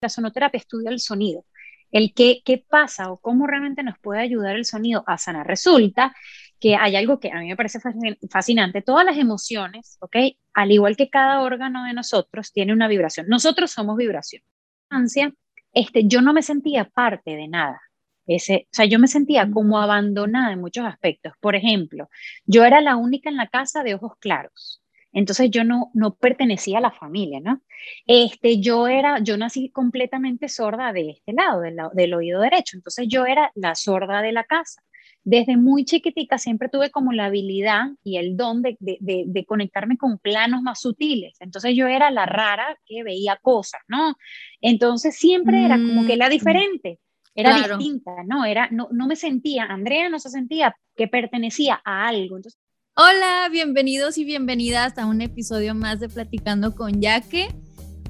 La sonoterapia estudia el sonido, el qué, qué pasa o cómo realmente nos puede ayudar el sonido a sanar. Resulta que hay algo que a mí me parece fascinante. Todas las emociones, ¿ok? Al igual que cada órgano de nosotros, tiene una vibración. Nosotros somos vibración. Este, yo no me sentía parte de nada. Ese, o sea, yo me sentía como abandonada en muchos aspectos. Por ejemplo, yo era la única en la casa de ojos claros. Entonces yo no, no pertenecía a la familia, ¿no? Este, yo era, yo nací completamente sorda de este lado, del, del oído derecho. Entonces yo era la sorda de la casa desde muy chiquitica siempre tuve como la habilidad y el don de, de, conectarme con planos más sutiles. Entonces yo era la rara que veía cosas, ¿no? Entonces siempre era como que la mm, diferente, era distinta, ¿no? Era, no, no me sentía, Andrea no se sentía que pertenecía a algo. Entonces, Hola, bienvenidos y bienvenidas a un episodio más de Platicando con Yaque.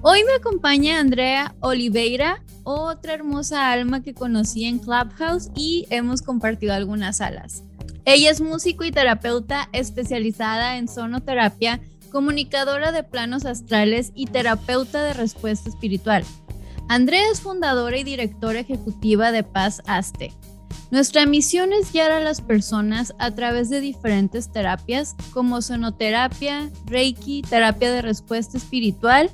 Hoy me acompaña Andrea Oliveira, otra hermosa alma que conocí en Clubhouse y hemos compartido algunas salas. Ella es músico y terapeuta especializada en sonoterapia, comunicadora de planos astrales y terapeuta de respuesta espiritual. Andrea es fundadora y directora ejecutiva de Paz Aste. Nuestra misión es guiar a las personas a través de diferentes terapias como sonoterapia, reiki, terapia de respuesta espiritual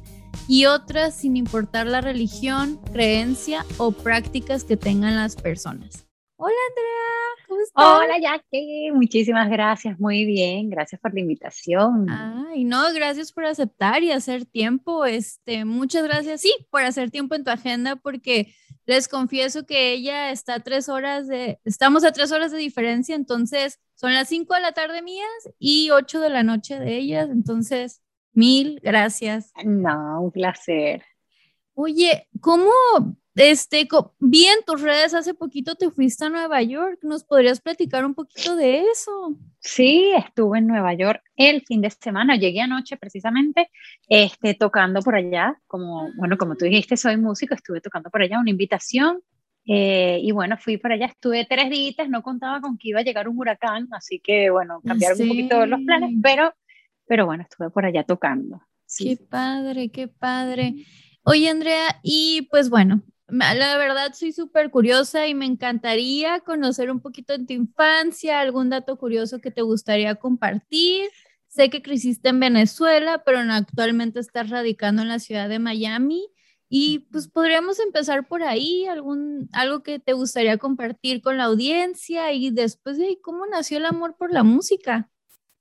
y otras sin importar la religión, creencia o prácticas que tengan las personas. Hola Andrea, ¿cómo estás? Hola Jackie, muchísimas gracias, muy bien, gracias por la invitación. Ay, no, gracias por aceptar y hacer tiempo, este, muchas gracias, sí, por hacer tiempo en tu agenda porque les confieso que ella está a tres horas de, estamos a tres horas de diferencia, entonces son las cinco de la tarde mías y ocho de la noche de ellas, entonces Mil gracias. No, un placer. Oye, ¿cómo, este, vi en tus redes hace poquito te fuiste a Nueva York? ¿Nos podrías platicar un poquito de eso? Sí, estuve en Nueva York el fin de semana. Llegué anoche precisamente, este, tocando por allá. Como, bueno, como tú dijiste, soy músico, estuve tocando por allá una invitación. Eh, y bueno, fui para allá, estuve tres días, no contaba con que iba a llegar un huracán, así que bueno, cambiaron un poquito los planes, pero pero bueno, estuve por allá tocando. Qué padre, qué padre. Oye, Andrea, y pues bueno, la verdad soy súper curiosa y me encantaría conocer un poquito de tu infancia, algún dato curioso que te gustaría compartir. Sé que creciste en Venezuela, pero actualmente estás radicando en la ciudad de Miami. Y pues podríamos empezar por ahí, algún, algo que te gustaría compartir con la audiencia y después de ¿cómo nació el amor por la música?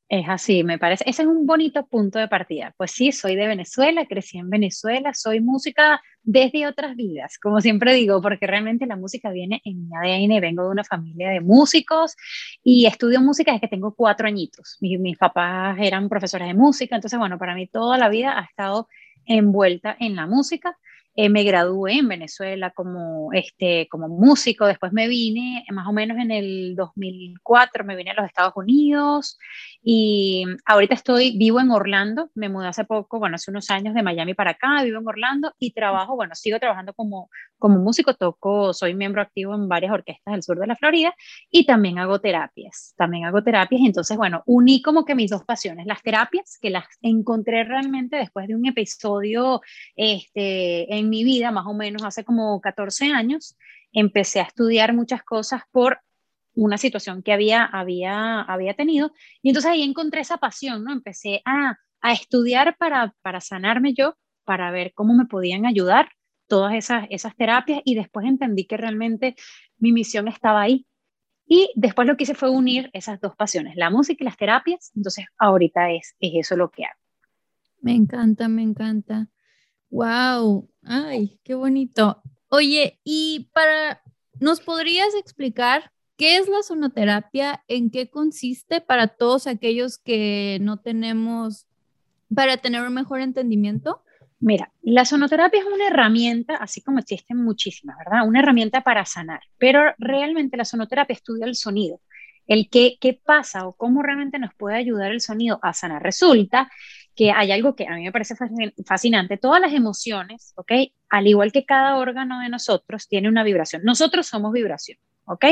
Es así, me parece. Ese es un bonito punto de partida. Pues sí, soy de Venezuela, crecí en Venezuela, soy música desde otras vidas, como siempre digo, porque realmente la música viene en mi ADN, vengo de una familia de músicos y estudio música desde que tengo cuatro añitos. Mis, mis papás eran profesores de música, entonces, bueno, para mí toda la vida ha estado envuelta en la música. Eh, me gradué en Venezuela como, este, como músico, después me vine más o menos en el 2004, me vine a los Estados Unidos y ahorita estoy, vivo en Orlando, me mudé hace poco, bueno, hace unos años de Miami para acá, vivo en Orlando y trabajo, bueno, sigo trabajando como, como músico, toco, soy miembro activo en varias orquestas del sur de la Florida y también hago terapias, también hago terapias, entonces, bueno, uní como que mis dos pasiones, las terapias, que las encontré realmente después de un episodio este, en mi vida, más o menos hace como 14 años, empecé a estudiar muchas cosas por una situación que había, tenido. Y entonces ahí encontré esa pasión, ¿no? Empecé a, estudiar para, sanarme yo, para ver cómo me podían ayudar todas esas, esas terapias y después entendí que realmente mi misión estaba ahí. Y después lo que hice fue unir esas dos pasiones, la música y las terapias. Entonces ahorita es, es eso lo que hago. Me encanta, me encanta. Wow, ay, qué bonito. Oye, y para, ¿nos podrías explicar qué es la sonoterapia? ¿En qué consiste para todos aquellos que no tenemos, para tener un mejor entendimiento? Mira, la sonoterapia es una herramienta, así como existen muchísimas, ¿verdad? Una herramienta para sanar, pero realmente la sonoterapia estudia el sonido, el qué, qué pasa o cómo realmente nos puede ayudar el sonido a sanar. Resulta que hay algo que a mí me parece fascinante. Todas las emociones, ¿ok? Al igual que cada órgano de nosotros, tiene una vibración. Nosotros somos vibración, ¿ok?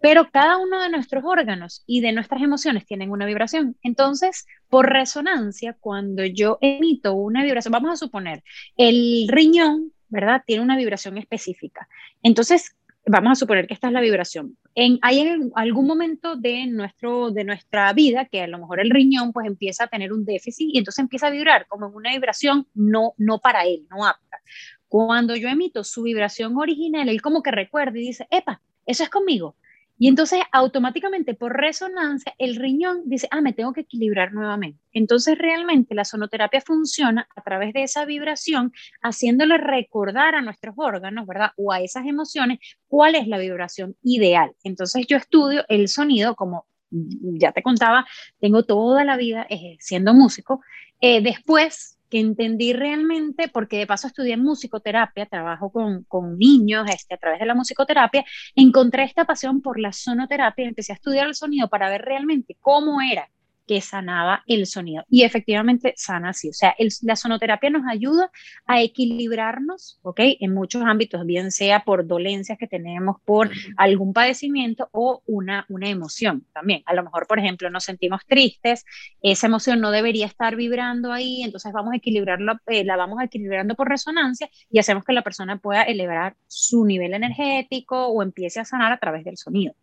Pero cada uno de nuestros órganos y de nuestras emociones tienen una vibración. Entonces, por resonancia, cuando yo emito una vibración, vamos a suponer, el riñón ¿verdad? Tiene una vibración específica. Entonces, vamos a suponer que esta es la vibración. En, hay en algún momento de, nuestro, de nuestra vida que a lo mejor el riñón pues empieza a tener un déficit y entonces empieza a vibrar como en una vibración no, no para él, no apta. Cuando yo emito su vibración original, él como que recuerda y dice, epa, eso es conmigo. Y entonces automáticamente por resonancia el riñón dice, ah, me tengo que equilibrar nuevamente. Entonces realmente la sonoterapia funciona a través de esa vibración, haciéndole recordar a nuestros órganos, ¿verdad? O a esas emociones cuál es la vibración ideal. Entonces yo estudio el sonido como ya te contaba, tengo toda la vida eh, siendo músico. Eh, después que entendí realmente, porque de paso estudié musicoterapia, trabajo con, con niños este, a través de la musicoterapia, encontré esta pasión por la sonoterapia, empecé a estudiar el sonido para ver realmente cómo era que sanaba el sonido. Y efectivamente sana así. O sea, la sonoterapia nos ayuda a equilibrarnos, ¿ok? En muchos ámbitos, bien sea por dolencias que tenemos, por algún padecimiento o una, una emoción también. A lo mejor, por ejemplo, nos sentimos tristes, esa emoción no debería estar vibrando ahí, entonces vamos a equilibrarlo, eh, la vamos equilibrando por resonancia y hacemos que la persona pueda elevar su nivel energético o empiece a sanar a través del sonido.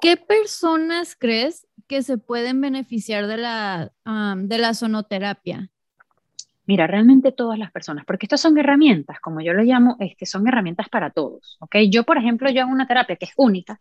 ¿Qué personas crees que se pueden beneficiar de la, de la sonoterapia? Mira, realmente todas las personas, porque estas son herramientas, como yo lo llamo, este, son herramientas para todos, ¿ok? Yo, por ejemplo, yo hago una terapia que es única,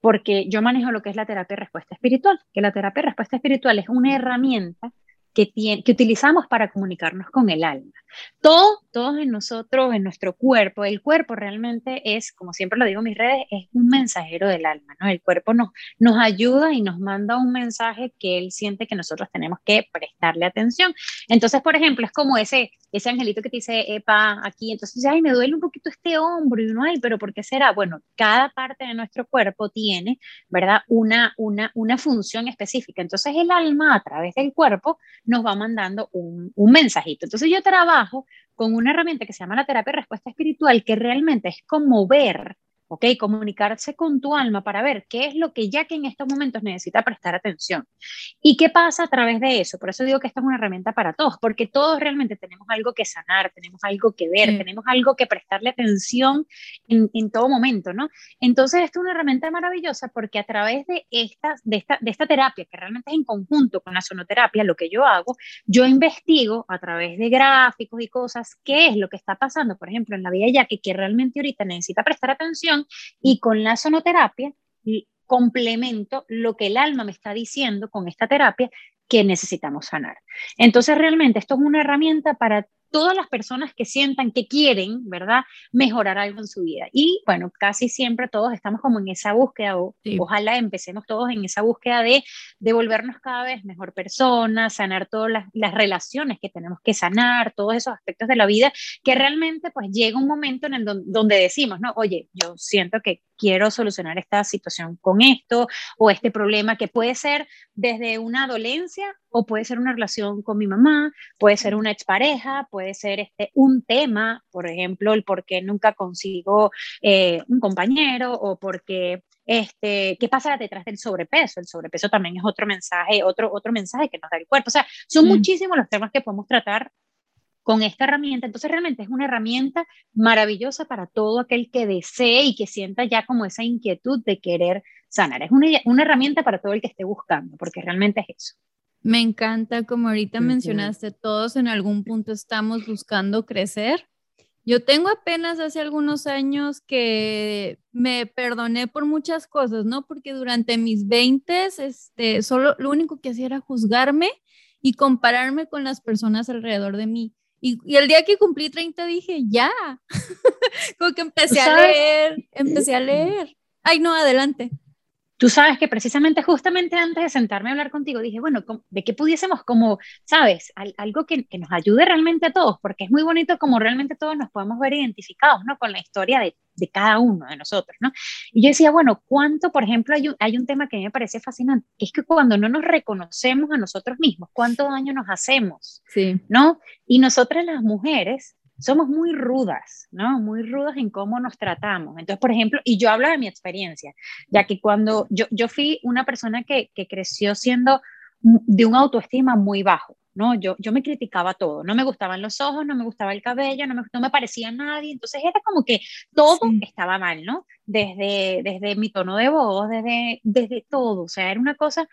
porque yo manejo lo que es la terapia de respuesta espiritual, que la terapia de respuesta espiritual es una herramienta que, que utilizamos para comunicarnos con el alma. Todo, todos en nosotros, en nuestro cuerpo, el cuerpo realmente es, como siempre lo digo en mis redes, es un mensajero del alma, ¿no? El cuerpo nos, nos ayuda y nos manda un mensaje que él siente que nosotros tenemos que prestarle atención. Entonces, por ejemplo, es como ese, ese angelito que te dice, epa, aquí, entonces ay, me duele un poquito este hombro y uno, ay, pero ¿por qué será? Bueno, cada parte de nuestro cuerpo tiene, ¿verdad? Una, una, una función específica. Entonces, el alma a través del cuerpo nos va mandando un, un mensajito. Entonces, yo trabajo con una herramienta que se llama la terapia de respuesta espiritual, que realmente es como ver ¿ok? Comunicarse con tu alma para ver qué es lo que ya que en estos momentos necesita prestar atención. ¿Y qué pasa a través de eso? Por eso digo que esta es una herramienta para todos, porque todos realmente tenemos algo que sanar, tenemos algo que ver, tenemos algo que prestarle atención en, en, todo momento, ¿no? Entonces, esta es una herramienta maravillosa porque a través de esta, de, esta, de esta terapia, que realmente es en conjunto con la sonoterapia, lo que yo hago, yo investigo a través de gráficos y cosas qué es lo que está pasando, por ejemplo, en la vida ya que, que realmente ahorita necesita prestar atención y con la sonoterapia complemento lo que el alma me está diciendo con esta terapia que necesitamos sanar. Entonces, realmente esto es una herramienta para todas las personas que sientan que quieren, ¿verdad?, mejorar algo en su vida. Y bueno, casi siempre todos estamos como en esa búsqueda, o, ojalá empecemos todos en esa búsqueda de, de volvernos cada vez mejor personas, sanar todas las, las, relaciones que tenemos que sanar, todos esos aspectos de la vida, que realmente pues llega un momento en el donde decimos, no, oye, yo siento que quiero solucionar esta situación con esto o este problema que puede ser desde una dolencia o puede ser una relación con mi mamá, puede ser una expareja, puede ser este, un tema, por ejemplo, el por qué nunca consigo eh, un compañero o porque este, ¿qué pasa detrás del sobrepeso? El sobrepeso también es otro mensaje, otro, otro mensaje que nos da el cuerpo. O sea, son mm. muchísimos los temas que podemos tratar con esta herramienta. Entonces realmente es una herramienta maravillosa para todo aquel que desee y que sienta ya como esa inquietud de querer sanar. Es una, una herramienta para todo el que esté buscando, porque realmente es eso. Me encanta, como ahorita mencionaste, todos en algún punto estamos buscando crecer. Yo tengo apenas hace algunos años que me perdoné por muchas cosas, ¿no? Porque durante mis 20, este, solo lo único que hacía era juzgarme y compararme con las personas alrededor de mí. Y, y el día que cumplí 30 dije, ya, como que empecé a leer, empecé a leer. Ay, no, adelante. Tú sabes que precisamente, justamente antes de sentarme a hablar contigo, dije, bueno, de qué pudiésemos como, sabes, algo que, que, nos ayude realmente a todos, porque es muy bonito como realmente todos nos podemos ver identificados, ¿no? Con la historia de, de cada uno de nosotros, ¿no? Y yo decía, bueno, ¿cuánto, por ejemplo, hay un, hay un tema que a mí me parece fascinante, que es que cuando no nos reconocemos a nosotros mismos, ¿cuánto daño nos hacemos? Sí. ¿No? Y nosotras las mujeres somos muy rudas, ¿no? Muy rudas en cómo nos tratamos. Entonces, por ejemplo, y yo hablo de mi experiencia, ya que cuando yo, yo fui una persona que, que creció siendo de un autoestima muy bajo, ¿no? Yo, yo me criticaba todo, no me gustaban los ojos, no me gustaba el cabello, no me, no me parecía a nadie, entonces era como que todo estaba mal, ¿no? Desde, desde mi tono de voz, desde, desde todo, o sea, era una cosa...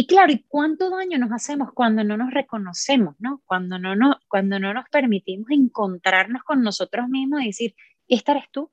Y claro, ¿y cuánto daño nos hacemos cuando no nos reconocemos, ¿no? Cuando no, no, cuando no nos permitimos encontrarnos con nosotros mismos y decir, esta eres tú.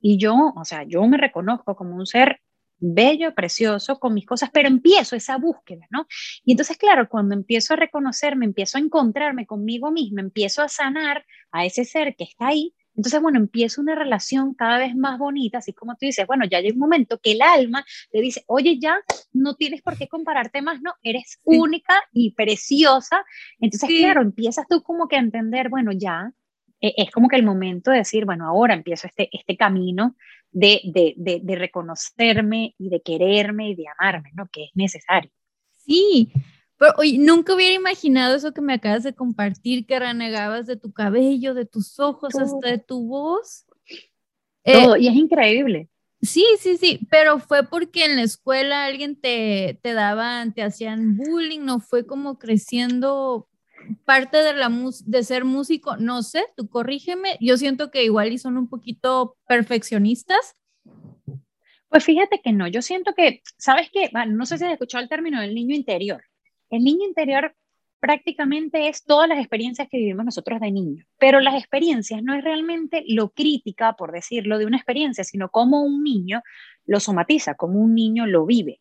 Y yo, o sea, yo me reconozco como un ser bello, precioso, con mis cosas, pero empiezo esa búsqueda, ¿no? Y entonces, claro, cuando empiezo a reconocerme, empiezo a encontrarme conmigo misma, empiezo a sanar a ese ser que está ahí, entonces, bueno, empiezo una relación cada vez más bonita, así como tú dices, bueno, ya hay un momento que el alma te dice, oye, ya no tienes por qué compararte más, no, eres única y preciosa. Entonces, claro, empiezas tú como que a entender, bueno, ya e, es como que el momento de decir, bueno, ahora empiezo este, este camino de, de, de, reconocerme y de quererme y de amarme, ¿no? Que es necesario. Sí, pero oye, nunca hubiera imaginado eso que me acabas de compartir, que renegabas de tu cabello, de tus ojos, hasta de tu voz. Todo, eh, y es increíble. Sí, sí, sí, pero fue porque en la escuela alguien te, te daban, te hacían bullying, no fue como creciendo parte de, la de ser músico, no sé, tú corrígeme, yo siento que igual y son un poquito perfeccionistas. Pues fíjate que no, yo siento que, ¿sabes qué? no sé si has escuchado el término del niño interior. El niño interior prácticamente es todas las experiencias que vivimos nosotros de niños, pero las experiencias no es realmente lo crítica, por decirlo, de una experiencia, sino cómo un niño lo somatiza, cómo un niño lo vive.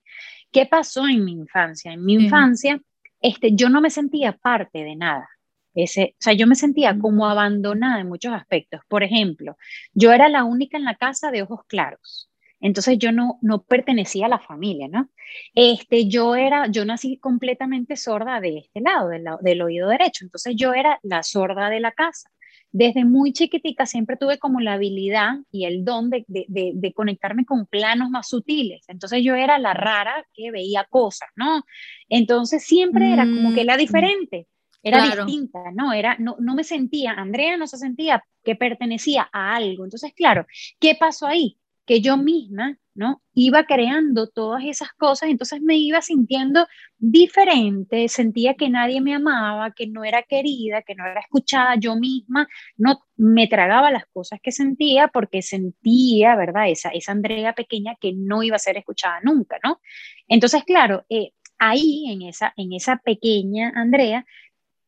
¿Qué pasó en mi infancia? En mi infancia este, yo no me sentía parte de nada. Ese, o sea, yo me sentía como abandonada en muchos aspectos. Por ejemplo, yo era la única en la casa de ojos claros. Entonces yo no, no pertenecía a la familia, ¿no? Este, yo era, yo nací completamente sorda de este lado, del, del oído derecho. Entonces yo era la sorda de la casa desde muy chiquitica siempre tuve como la habilidad y el don de, de, conectarme con planos más sutiles. Entonces yo era la rara que veía cosas, ¿no? Entonces siempre era como que la mm. diferente, era distinta, ¿no? Era, no, no me sentía, Andrea no se sentía que pertenecía a algo. Entonces, claro, ¿qué pasó ahí? Que yo misma ¿no? Iba creando todas esas cosas, entonces me iba sintiendo diferente, sentía que nadie me amaba, que no era querida, que no era escuchada, yo misma no me tragaba las cosas que sentía porque sentía, ¿verdad? Esa, esa Andrea pequeña que no iba a ser escuchada nunca, ¿no? Entonces, claro, eh, ahí en esa, en esa pequeña Andrea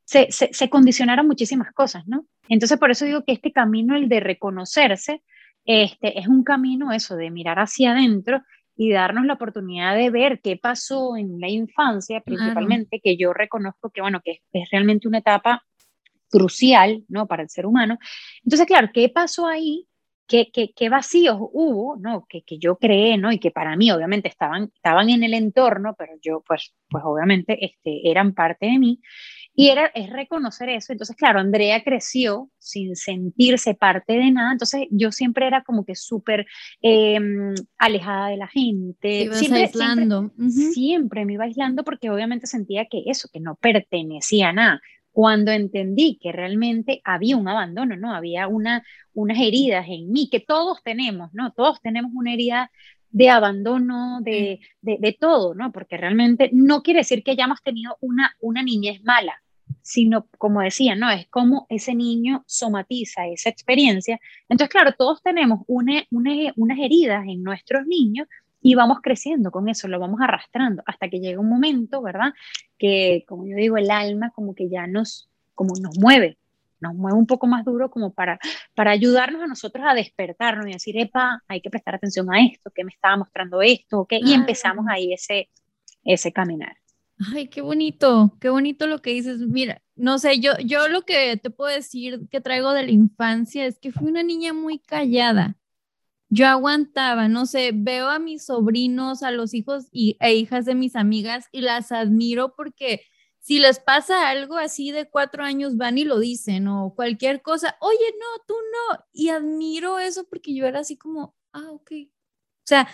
se, se, se condicionaron muchísimas cosas, ¿no? Entonces, por eso digo que este camino, el de reconocerse, este, es un camino eso de mirar hacia adentro y darnos la oportunidad de ver qué pasó en la infancia, principalmente, que yo reconozco que, bueno, que es, realmente una etapa crucial, ¿no? Para el ser humano. Entonces, claro, ¿qué pasó ahí? ¿Qué, qué, qué vacíos hubo, ¿no? Que, que, yo creé, ¿no? Y que para mí, obviamente, estaban, estaban en el entorno, pero yo, pues, pues obviamente, este, eran parte de mí. Y era, es reconocer eso. Entonces, claro, Andrea creció sin sentirse parte de nada. Entonces, yo siempre era como que súper em, alejada de la gente. siempre, aislando. Siempre, me iba aislando porque obviamente sentía que eso, que no pertenecía a nada. Cuando entendí que realmente había un abandono, ¿no? Había una, unas heridas en mí, que todos tenemos, ¿no? Todos tenemos una herida de abandono, de, de, de, todo, ¿no? Porque realmente no quiere decir que hayamos tenido una, una niñez mala, sino como decía, ¿no? Es como ese niño somatiza esa experiencia. Entonces, claro, todos tenemos una, unas heridas en nuestros niños y vamos creciendo con eso, lo vamos arrastrando hasta que llega un momento, ¿verdad? Que, como yo digo, el alma como que ya nos, como nos mueve, nos mueve un poco más duro como para, para ayudarnos a nosotros a despertarnos y decir, epa, hay que prestar atención a esto, que me estaba mostrando esto, ¿ok? Y empezamos ahí ese, ese caminar. Ay, qué bonito, qué bonito lo que dices. Mira, no sé, yo, yo lo que te puedo decir que traigo de la infancia es que fui una niña muy callada. Yo aguantaba, no sé, veo a mis sobrinos, a los hijos y, e hijas de mis amigas y las admiro porque si les pasa algo así de cuatro años van y lo dicen o cualquier cosa, oye, no, tú no. Y admiro eso porque yo era así como, ah, ok. O sea,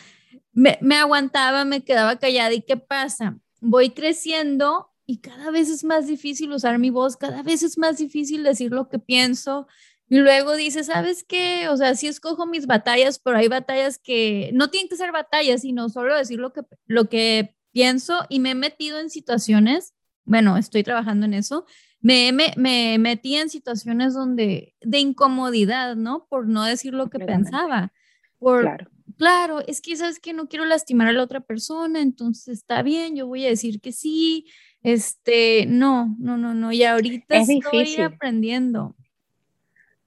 me, me aguantaba, me quedaba callada. ¿Y qué pasa? Voy creciendo y cada vez es más difícil usar mi voz, cada vez es más difícil decir lo que pienso. Y luego dices, ¿sabes qué? O sea, sí escojo mis batallas, pero hay batallas que no tienen que ser batallas, sino solo decir lo que, lo que pienso y me he metido en situaciones bueno, estoy trabajando en eso, me, me, me metí en situaciones donde de incomodidad, ¿no? Por no decir lo que pensaba. Por, claro. Claro, es que sabes que no quiero lastimar a la otra persona, entonces está bien, yo voy a decir que sí. Este, no, no, no, no, y ahorita estoy aprendiendo.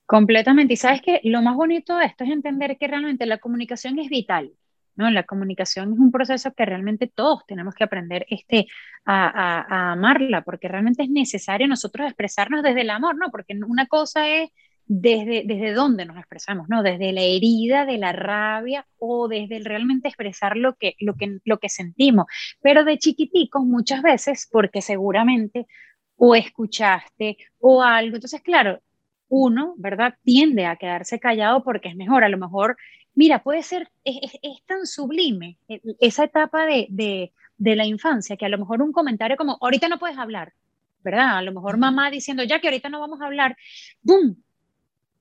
Completamente. Y sabes que lo más bonito de esto es entender que realmente la comunicación es vital. ¿no? La comunicación es un proceso que realmente todos tenemos que aprender este, a, amarla, porque realmente es necesario nosotros expresarnos desde el amor, ¿no? Porque una cosa es desde, desde dónde nos expresamos, ¿no? Desde la herida, de la rabia o desde el realmente expresar lo que, lo que, lo que sentimos. Pero de chiquiticos muchas veces, porque seguramente o escuchaste o algo. Entonces, claro, uno, ¿verdad? Tiende a quedarse callado porque es mejor. A lo mejor Mira, puede ser, es, tan sublime eh, esa etapa de, de, la infancia que a lo mejor un comentario como, ahorita no puedes hablar, ¿verdad? A lo mejor mamá diciendo, ya que ahorita no vamos a hablar, ¡boom!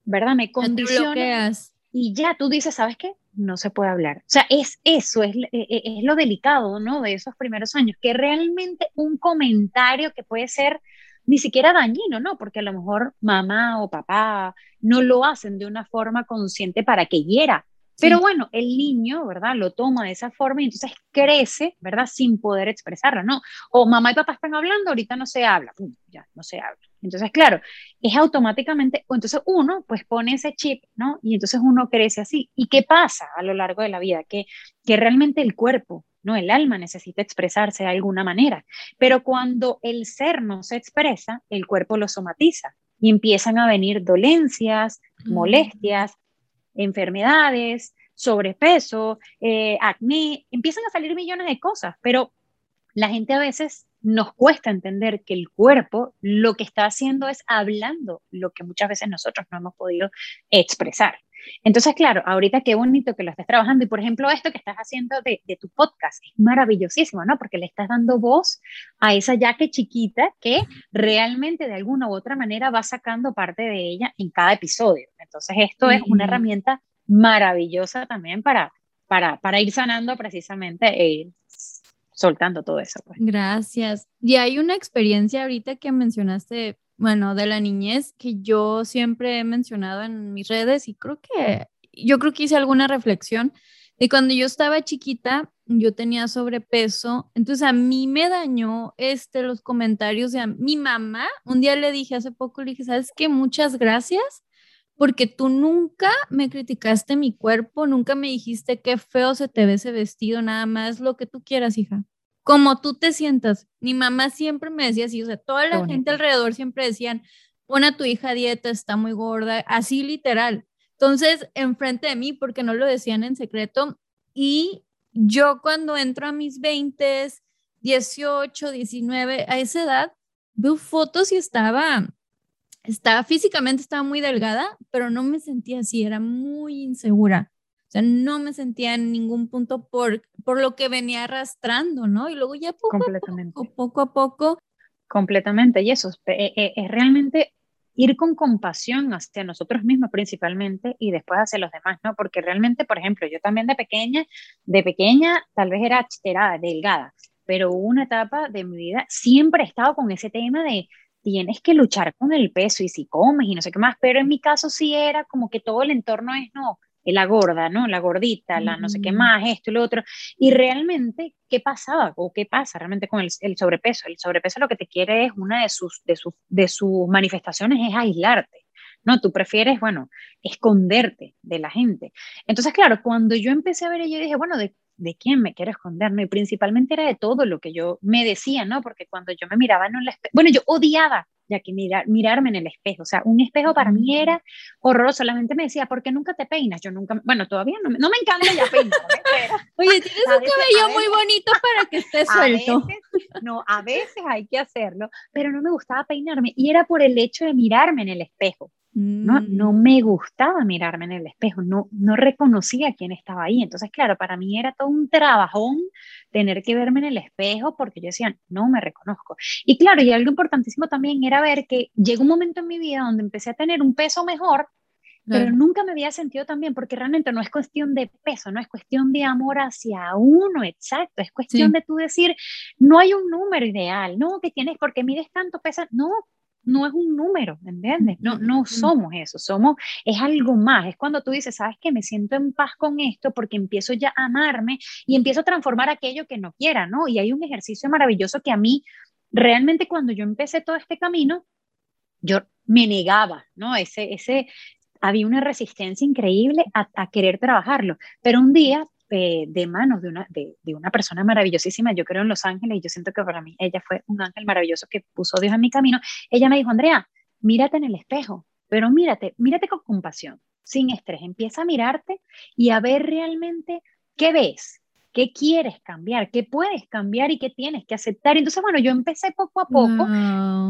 ¿Verdad? Me condiciona. Y ya tú dices, ¿sabes qué? No se puede hablar. O sea, es eso, es, e, e, es lo delicado, ¿no? De esos primeros años, que realmente un comentario que puede ser ni siquiera dañino, ¿no? Porque a lo mejor mamá o papá no lo hacen de una forma consciente para que hiera, pero bueno, el niño, ¿verdad? Lo toma de esa forma y entonces crece, ¿verdad? Sin poder expresarlo, ¿no? O mamá y papá están hablando, ahorita no se habla, ya no se habla. Entonces, claro, es automáticamente, entonces uno pues pone ese chip, ¿no? Y entonces uno crece así. ¿Y qué pasa a lo largo de la vida? Que, que realmente el cuerpo, ¿no? El alma necesita expresarse de alguna manera. Pero cuando el ser no se expresa, el cuerpo lo somatiza y empiezan a venir dolencias, mm. molestias, enfermedades, sobrepeso, eh, acné, empiezan a salir millones de cosas, pero la gente a veces nos cuesta entender que el cuerpo lo que está haciendo es hablando lo que muchas veces nosotros no hemos podido expresar. Entonces, claro, ahorita qué bonito que lo estés trabajando y, por ejemplo, esto que estás haciendo de, tu podcast es maravillosísimo, ¿no? Porque le estás dando voz a esa yaque chiquita que realmente de alguna u otra manera va sacando parte de ella en cada episodio. Entonces, esto es una herramienta maravillosa también para, para, para ir sanando precisamente e ir soltando todo eso. Pues. Gracias. Y hay una experiencia ahorita que mencionaste bueno, de la niñez que yo siempre he mencionado en mis redes y creo que, yo creo que hice alguna reflexión de cuando yo estaba chiquita, yo tenía sobrepeso, entonces a mí me dañó este, los comentarios de mi mamá. Un día le dije hace poco, le dije, ¿sabes qué? Muchas gracias porque tú nunca me criticaste mi cuerpo, nunca me dijiste qué feo se te ve ese vestido, nada más lo que tú quieras, hija como tú te sientas. Mi mamá siempre me decía así, o sea, toda la gente alrededor siempre decían, pon a tu hija a dieta, está muy gorda, así literal. Entonces, enfrente de mí, porque no lo decían en secreto, y yo cuando entro a mis 20, 18, 19, a esa edad, veo fotos y estaba, estaba físicamente, estaba muy delgada, pero no me sentía así, era muy insegura sea, no me sentía en ningún punto por, por lo que venía arrastrando, ¿no? Y luego ya poco a poco, poco a poco. Completamente, y eso es, eh, eh, es, realmente ir con compasión hacia nosotros mismos principalmente y después hacia los demás, ¿no? Porque realmente, por ejemplo, yo también de pequeña, de pequeña tal vez era, era delgada, pero hubo una etapa de mi vida, siempre he estado con ese tema de tienes que luchar con el peso y si comes y no sé qué más, pero en mi caso sí era como que todo el entorno es, no, la gorda, ¿no? La gordita, la no sé qué más, esto y lo otro. Y realmente, ¿qué pasaba o qué pasa realmente con el, sobrepeso? El sobrepeso lo que te quiere es una de sus, de sus, de sus manifestaciones es aislarte. ¿no? Tú prefieres, bueno, esconderte de la gente. Entonces, claro, cuando yo empecé a ver, yo dije, bueno, ¿de, de quién me quiero esconder? Y principalmente era de todo lo que yo me decía, ¿no? Porque cuando yo me miraba en la bueno, yo odiaba ya que mirar, mirarme en el espejo. O sea, un espejo para mí era horroroso. Solamente me decía, ¿por qué nunca te peinas? Yo nunca, bueno, todavía no, no me encanta ya peinarme. Oye, tienes un cabello muy bonito para que esté suelto. no, a veces hay que hacerlo, pero no me gustaba peinarme. Y era por el hecho de mirarme en el espejo. No, no mm. me gustaba mirarme en el espejo, no, no reconocía quién estaba ahí. Entonces, claro, para mí era todo un trabajón tener que verme en el espejo porque yo decía, no me reconozco. Y claro, y algo importantísimo también era ver que llegó un momento en mi vida donde empecé a tener un peso mejor pero nunca me había sentido tan bien porque realmente no es cuestión de peso, no es cuestión de amor hacia uno, exacto, es cuestión de tú decir, no hay un número ideal, no, que tienes porque mides tanto, pesa, no, no es un número, ¿entiendes? No, no somos eso, somos, es algo más, es cuando tú dices, sabes que me siento en paz con esto porque empiezo ya a amarme y empiezo a transformar aquello que no quiera, ¿no? Y hay un ejercicio maravilloso que a mí, realmente cuando yo empecé todo este camino, yo me negaba, ¿no? Ese, ese, había una resistencia increíble a, a querer trabajarlo, pero un día eh, de manos de una, de, de, una persona maravillosísima, yo creo en Los Ángeles y yo siento que para mí ella fue un ángel maravilloso que puso Dios en mi camino, ella me dijo, Andrea, mírate en el espejo, pero mírate, mírate con compasión, sin estrés, empieza a mirarte y a ver realmente qué ves, qué quieres cambiar, qué puedes cambiar y qué tienes que aceptar. Entonces, bueno, yo empecé poco a poco.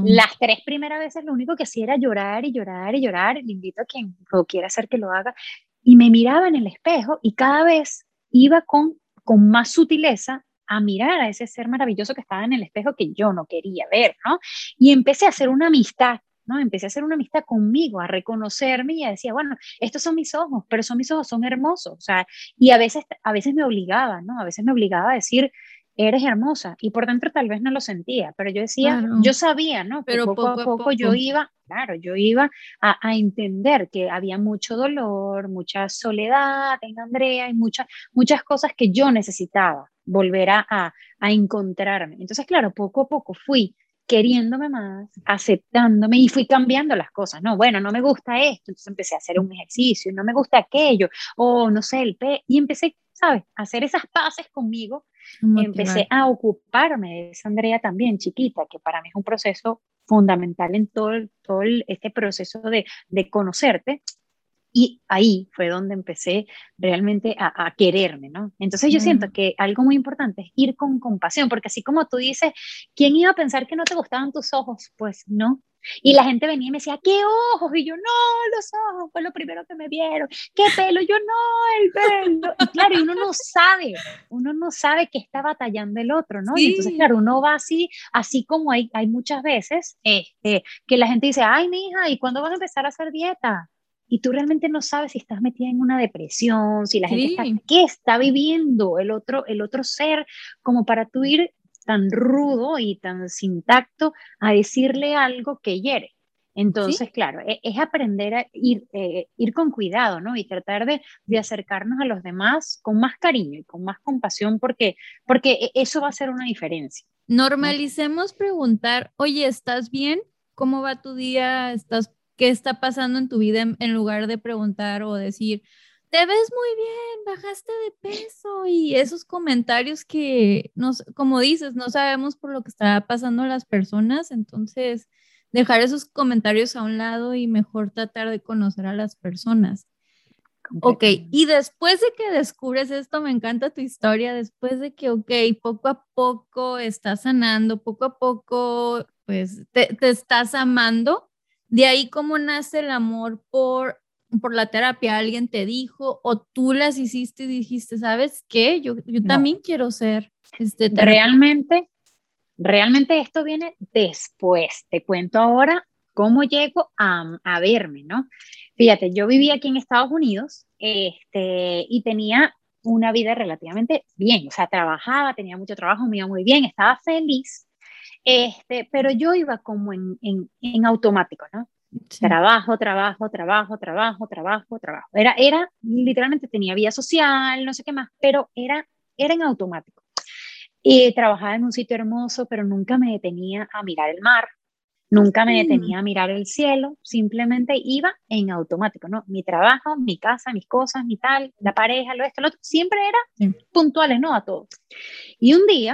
Las tres primeras veces lo único que hacía era llorar y llorar y llorar. Le invito a quien lo quiera hacer que lo haga. Y me miraba en el espejo y cada vez iba con, con más sutileza a mirar a ese ser maravilloso que estaba en el espejo que yo no quería ver, ¿no? Y empecé a hacer una amistad, ¿no? Empecé a hacer una amistad conmigo, a reconocerme y a decir, bueno, estos son mis ojos, pero son mis ojos, son hermosos, o sea, y a veces, a veces me obligaba, ¿no? A veces me obligaba a decir, eres hermosa, y por dentro tal vez no lo sentía, pero yo decía, yo sabía, ¿no? pero poco, a poco, yo iba, claro, yo iba a, a, entender que había mucho dolor, mucha soledad en Andrea y muchas, muchas cosas que yo necesitaba volver a, a, a encontrarme. Entonces, claro, poco a poco fui queriéndome más, aceptándome y fui cambiando las cosas, ¿no? Bueno, no me gusta esto, entonces empecé a hacer un ejercicio, no me gusta aquello, o no sé, el pe, y empecé, ¿sabes? A hacer esas paces conmigo, empecé a ocuparme de esa Andrea también, chiquita, que para mí es un proceso fundamental en todo, todo este proceso de, de conocerte, y ahí fue donde empecé realmente a, quererme, ¿no? Entonces yo siento que algo muy importante es ir con compasión, porque así como tú dices, ¿quién iba a pensar que no te gustaban tus ojos? Pues no. Y la gente venía y me decía, ¿qué ojos? Y yo, no, los ojos fue lo primero que me vieron. ¿Qué pelo? Yo, no, el pelo. Y claro, uno no sabe, uno no sabe qué está batallando el otro, ¿no? Y entonces, claro, uno va así, así como hay, hay muchas veces este, que la gente dice, ay, mi hija, ¿y cuándo vas a empezar a hacer dieta? y tú realmente no sabes si estás metida en una depresión, si la gente está, qué está viviendo el otro, el otro ser, como para tú ir tan rudo y tan sin tacto a decirle algo que hiere. Entonces, claro, e, es, aprender a ir, eh, ir con cuidado, ¿no? Y tratar de, de, acercarnos a los demás con más cariño y con más compasión, porque, porque e, eso va a ser una diferencia. Normalicemos preguntar, oye, ¿estás bien? ¿Cómo va tu día? ¿Estás qué está pasando en tu vida en, lugar de preguntar o decir, te ves muy bien, bajaste de peso y esos comentarios que, nos, como dices, no sabemos por lo que está pasando las personas, entonces dejar esos comentarios a un lado y mejor tratar de conocer a las personas. Ok, y después de que descubres esto, me encanta tu historia, después de que, ok, poco a poco estás sanando, poco a poco, pues te, te estás amando, de ahí cómo nace el amor por, por la terapia. Alguien te dijo o tú las hiciste y dijiste, ¿sabes qué? Yo, yo también quiero ser. Este, realmente, realmente esto viene después. Te cuento ahora cómo llego a, a verme, ¿no? Fíjate, yo vivía aquí en Estados Unidos este, y tenía una vida relativamente bien, o sea, trabajaba, tenía mucho trabajo, me iba muy bien, estaba feliz, este, pero yo iba como en, en, en automático, ¿no? Trabajo, trabajo, trabajo, trabajo, trabajo, trabajo. Era, era, literalmente tenía vida social, no sé qué más, pero era, era en automático. Y trabajaba en un sitio hermoso, pero nunca me detenía a mirar el mar, nunca me detenía a mirar el cielo, simplemente iba en automático, ¿no? Mi trabajo, mi casa, mis cosas, mi tal, la pareja, lo esto, lo otro, siempre era puntuales, ¿no? A todo. Y un día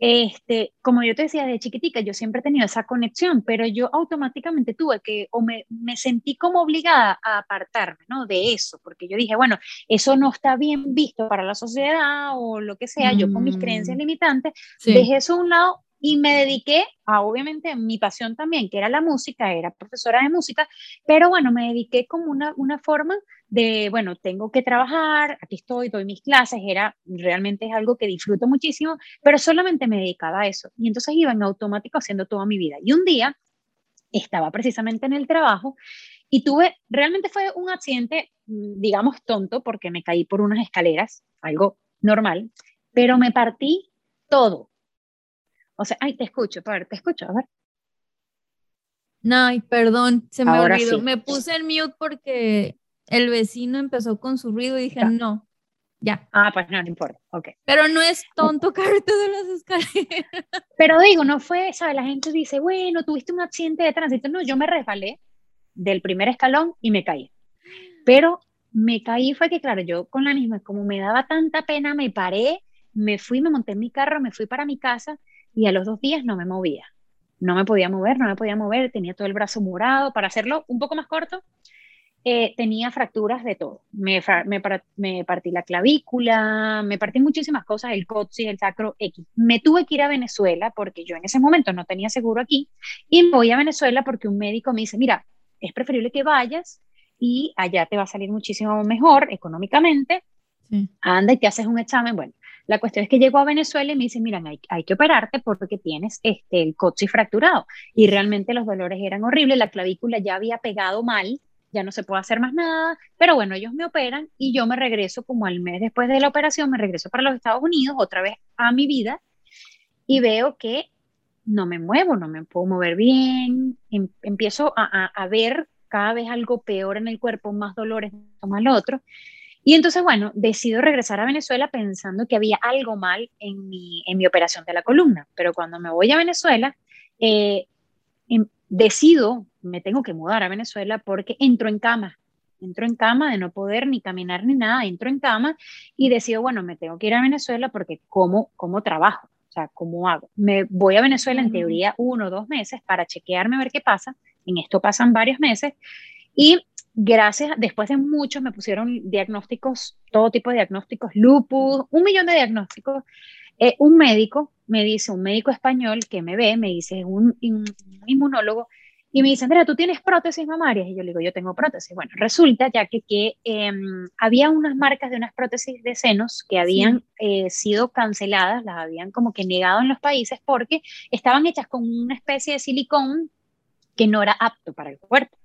este, como yo te decía, de chiquitica yo siempre he tenido esa conexión, pero yo automáticamente tuve que, o me, me, sentí como obligada a apartarme, ¿no? De eso, porque yo dije, bueno, eso no está bien visto para la sociedad o lo que sea, yo con mis creencias mm. limitantes, dejé eso a un lado y me dediqué a, obviamente, mi pasión también, que era la música, era profesora de música, pero bueno, me dediqué como una, una forma de, bueno, tengo que trabajar, aquí estoy, doy mis clases, era realmente es algo que disfruto muchísimo, pero solamente me dedicaba a eso. Y entonces iba en automático haciendo toda mi vida. Y un día estaba precisamente en el trabajo y tuve, realmente fue un accidente, mm, digamos, tonto, porque me caí por unas escaleras, algo normal, pero me partí todo. O sea, ay, te escucho, a ver, te escucho, a ver. No, perdón, se me olvidó. Me puse en mute porque el vecino empezó con su ruido y dije, no, ya. Ah, pues no, no importa, ok. Pero no es tonto caerte de las escaleras. Pero digo, no fue, ¿sabes? La gente dice, bueno, tuviste un accidente de tránsito. No, yo me resbalé del primer escalón y me caí. Pero me caí fue que, claro, yo con la misma, como me daba tanta pena, me paré, me fui, me monté en mi carro, me fui para mi casa y a los dos días no me movía. No me podía mover, no me podía mover, tenía todo el brazo morado. Para hacerlo un poco más corto, eh, tenía fracturas de todo. Me, me, me, partí la clavícula, me partí muchísimas cosas, el coxis, el sacro X. Me tuve que ir a Venezuela porque yo en ese momento no tenía seguro aquí y me voy a Venezuela porque un médico me dice, mira, es preferible que vayas y allá te va a salir muchísimo mejor económicamente. Anda y te haces un examen. Bueno, la cuestión es que llego a Venezuela y me dicen, mira, hay, hay, que operarte porque tienes este, el coxis fracturado. Y realmente los dolores eran horribles, la clavícula ya había pegado mal, ya no se puede hacer más nada, pero bueno, ellos me operan y yo me regreso como al mes después de la operación, me regreso para los Estados Unidos otra vez a mi vida y veo que no me muevo, no me puedo mover bien, em, empiezo a, a, ver cada vez algo peor en el cuerpo, más dolores, más lo otro. Y entonces, bueno, decido regresar a Venezuela pensando que había algo mal en mi, en mi operación de la columna. Pero cuando me voy a Venezuela, eh, em, decido, me tengo que mudar a Venezuela porque entro en cama. Entro en cama de no poder ni caminar ni nada, entro en cama y decido, bueno, me tengo que ir a Venezuela porque como, como trabajo. O sea, ¿cómo hago? Me voy a Venezuela en teoría uno o dos meses para chequearme a ver qué pasa. En esto pasan varios meses. Y gracias, después de muchos me pusieron diagnósticos, todo tipo de diagnósticos, lupus, un millón de diagnósticos. Eh, un médico me dice, un médico español que me ve, me dice, un, un inmunólogo, y me dice, Andrea, ¿tú tienes prótesis mamarias? Y yo le digo, yo tengo prótesis. Bueno, resulta ya que, que em, había unas marcas de unas prótesis de senos que habían eh, sido canceladas, las habían como que negado en los países porque estaban hechas con una especie de silicón que no era apto para el cuerpo.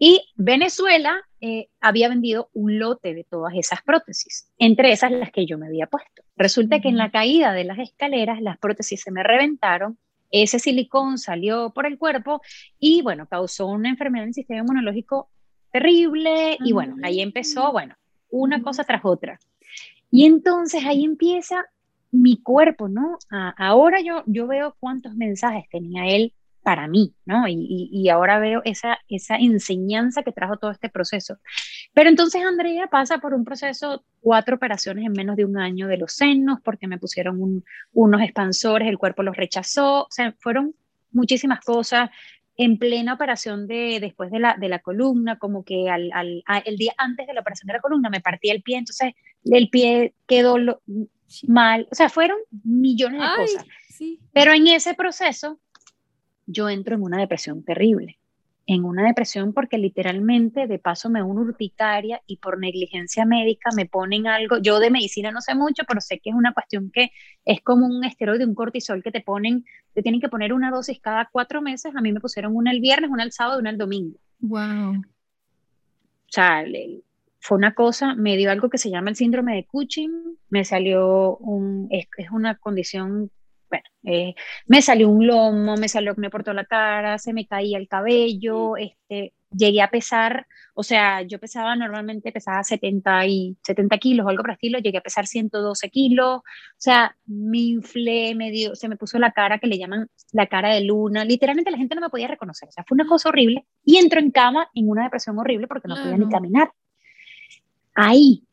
Y Venezuela eh, había vendido un lote de todas esas prótesis, entre esas las que yo me había puesto. Resulta que en la caída de las escaleras las prótesis se me reventaron ese silicón salió por el cuerpo y bueno, causó una enfermedad en el sistema inmunológico terrible y bueno, ahí empezó, bueno, una cosa tras otra. Y entonces ahí empieza mi cuerpo, ¿no? ahora yo, yo veo cuántos mensajes tenía él para mí, ¿no? Y, y, ahora veo esa, esa enseñanza que trajo todo este proceso. Pero entonces Andrea pasa por un proceso, cuatro operaciones en menos de un año de los senos, porque me pusieron unos expansores, el cuerpo los rechazó, o sea, fueron muchísimas cosas en plena operación de después de la, de la columna, como que al, al el día antes de la operación de la columna me partí el pie, entonces el pie quedó mal, o sea, fueron millones de cosas. Sí. Pero en ese proceso yo entro en una depresión terrible. En una depresión porque literalmente de paso me uno urticaria y por negligencia médica me ponen algo. Yo de medicina no sé mucho, pero sé que es una cuestión que es como un esteroide, un cortisol que te ponen, te tienen que poner una dosis cada cuatro meses. A mí me pusieron una el viernes, una el sábado y una el domingo. Wow. O sea, fue una cosa, me dio algo que se llama el síndrome de Cushing, me salió un, es, es una condición bueno, eh, me salió un lomo, me salió que me portó la cara, se me caía el cabello, este, llegué a pesar, o sea, yo pesaba normalmente, pesaba 70, y, 70 kilos o algo por el estilo, llegué a pesar 112 kilos, o sea, me inflé, me dio, se me puso la cara que le llaman la cara de luna, literalmente la gente no me podía reconocer, o sea, fue una cosa horrible, y entro en cama en una depresión horrible porque no podía ni caminar. Ahí,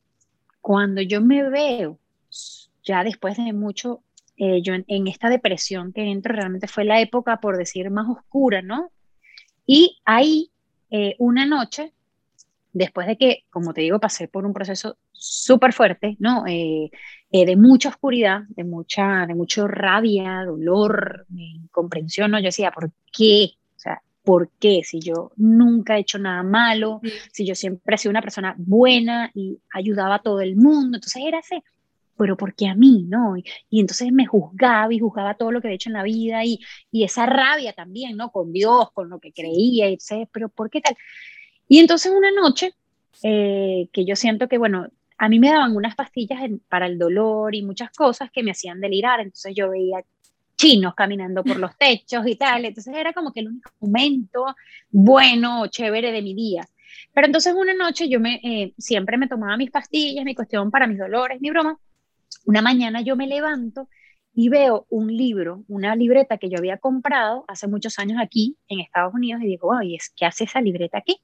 cuando yo me veo, ya después de mucho eh, yo en, esta depresión que entro, realmente fue la época, por decir, más oscura, ¿no? Y ahí, eh, una noche, después de que, como te digo, pasé por un proceso súper fuerte, ¿no? Eh, de mucha oscuridad, de mucha, de mucho rabia, dolor, incomprensión, ¿no? Yo decía, ¿por qué? O sea, ¿por qué? Si yo nunca he hecho nada malo, si yo siempre he sido una persona buena y ayudaba a todo el mundo, entonces era ese pero porque a mí, ¿no? Y, entonces me juzgaba y juzgaba todo lo que he hecho en la vida y, y esa rabia también, ¿no? Con Dios, con lo que creía, y pero ¿por qué tal? Y entonces una noche, eh, que yo siento que, bueno, a mí me daban unas pastillas para el dolor y muchas cosas que me hacían delirar, entonces yo veía chinos caminando por los techos y tal, entonces era como que el único momento bueno o chévere de mi día. Pero entonces una noche yo me, eh, siempre me tomaba mis pastillas, mi cuestión para mis dolores, mi broma. Una mañana yo me levanto y veo un libro, una libreta que yo había comprado hace muchos años aquí en Estados Unidos y digo, oye, ¿qué hace esa libreta aquí?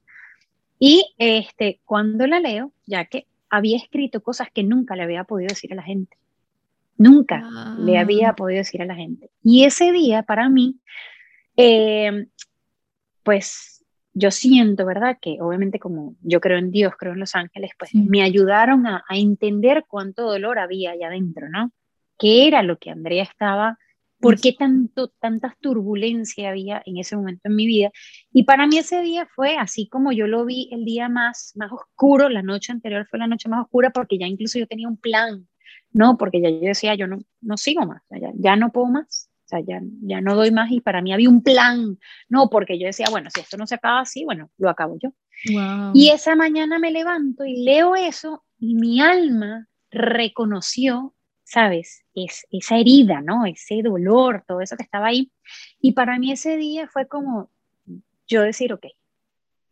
Y este, cuando la leo, ya que había escrito cosas que nunca le había podido decir a la gente, nunca le había ah. podido decir a la gente. Y ese día para mí, eh, pues yo siento, ¿verdad? Que obviamente como yo creo en Dios, creo en los ángeles, pues me ayudaron a, a entender cuánto dolor había allá adentro, ¿no? qué era lo que Andrea estaba, por qué tanto, tantas turbulencias había en ese momento en mi vida. Y para mí ese día fue así como yo lo vi el día más, más oscuro, la noche anterior fue la noche más oscura porque ya incluso yo tenía un plan, ¿no? Porque ya yo decía, yo no, no sigo más, ya, ya no puedo más. Sea, ya, ya no doy más y para mí había un plan, no, porque yo decía, bueno, si esto no se acaba así, bueno, lo acabo yo. Y esa mañana me levanto y leo eso y mi alma reconoció ¿sabes? Es, esa herida, ¿no? Ese dolor, todo eso que estaba ahí. Y para mí ese día fue como yo decir, ok,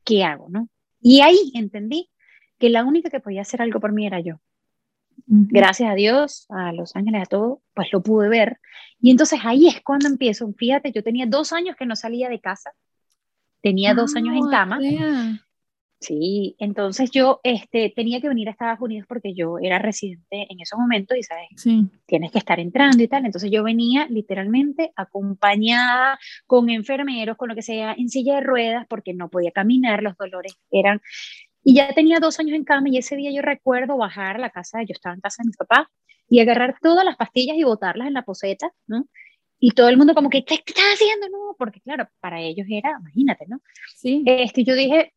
¿qué hago, no? Y ahí entendí que la única que podía hacer algo por mí era yo. Gracias a Dios, a los ángeles, a todo, pues lo pude ver. Y entonces ahí es cuando empiezo. Fíjate, yo tenía dos años que no salía de casa, tenía dos años en ah, cama. Sí, entonces yo este, tenía que venir a Estados Unidos porque yo era residente en esos momentos y, ¿sabes? Tienes que estar entrando y tal. Entonces yo venía literalmente acompañada con enfermeros, con lo que sea, en silla de ruedas porque no podía caminar, los dolores eran... Y ya tenía dos años en cama y ese día yo recuerdo bajar a la casa, yo estaba en casa de mi papá, y agarrar todas las pastillas y botarlas en la poseta, ¿no? Y todo el mundo como que, ¿qué, estás haciendo? No, porque claro, para ellos era, imagínate, ¿no? Sí. Este, yo dije,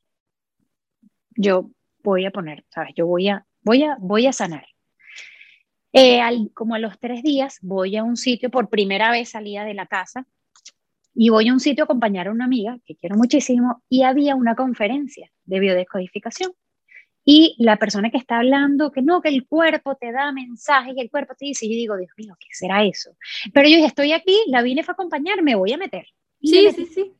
yo voy a poner, ¿sabes? Yo voy a, voy a, voy a sanar. Eh, como a los tres días voy a un sitio, por primera vez salía de la casa y voy a un sitio a acompañar a una amiga que quiero muchísimo y había una conferencia de biodescodificación. Y la persona que está hablando, que no, que el cuerpo te da mensajes, y el cuerpo te dice, y yo digo, Dios mío, ¿qué será eso? Pero yo dije, estoy aquí, la vine a acompañar, me voy a meter. sí, sí, sí.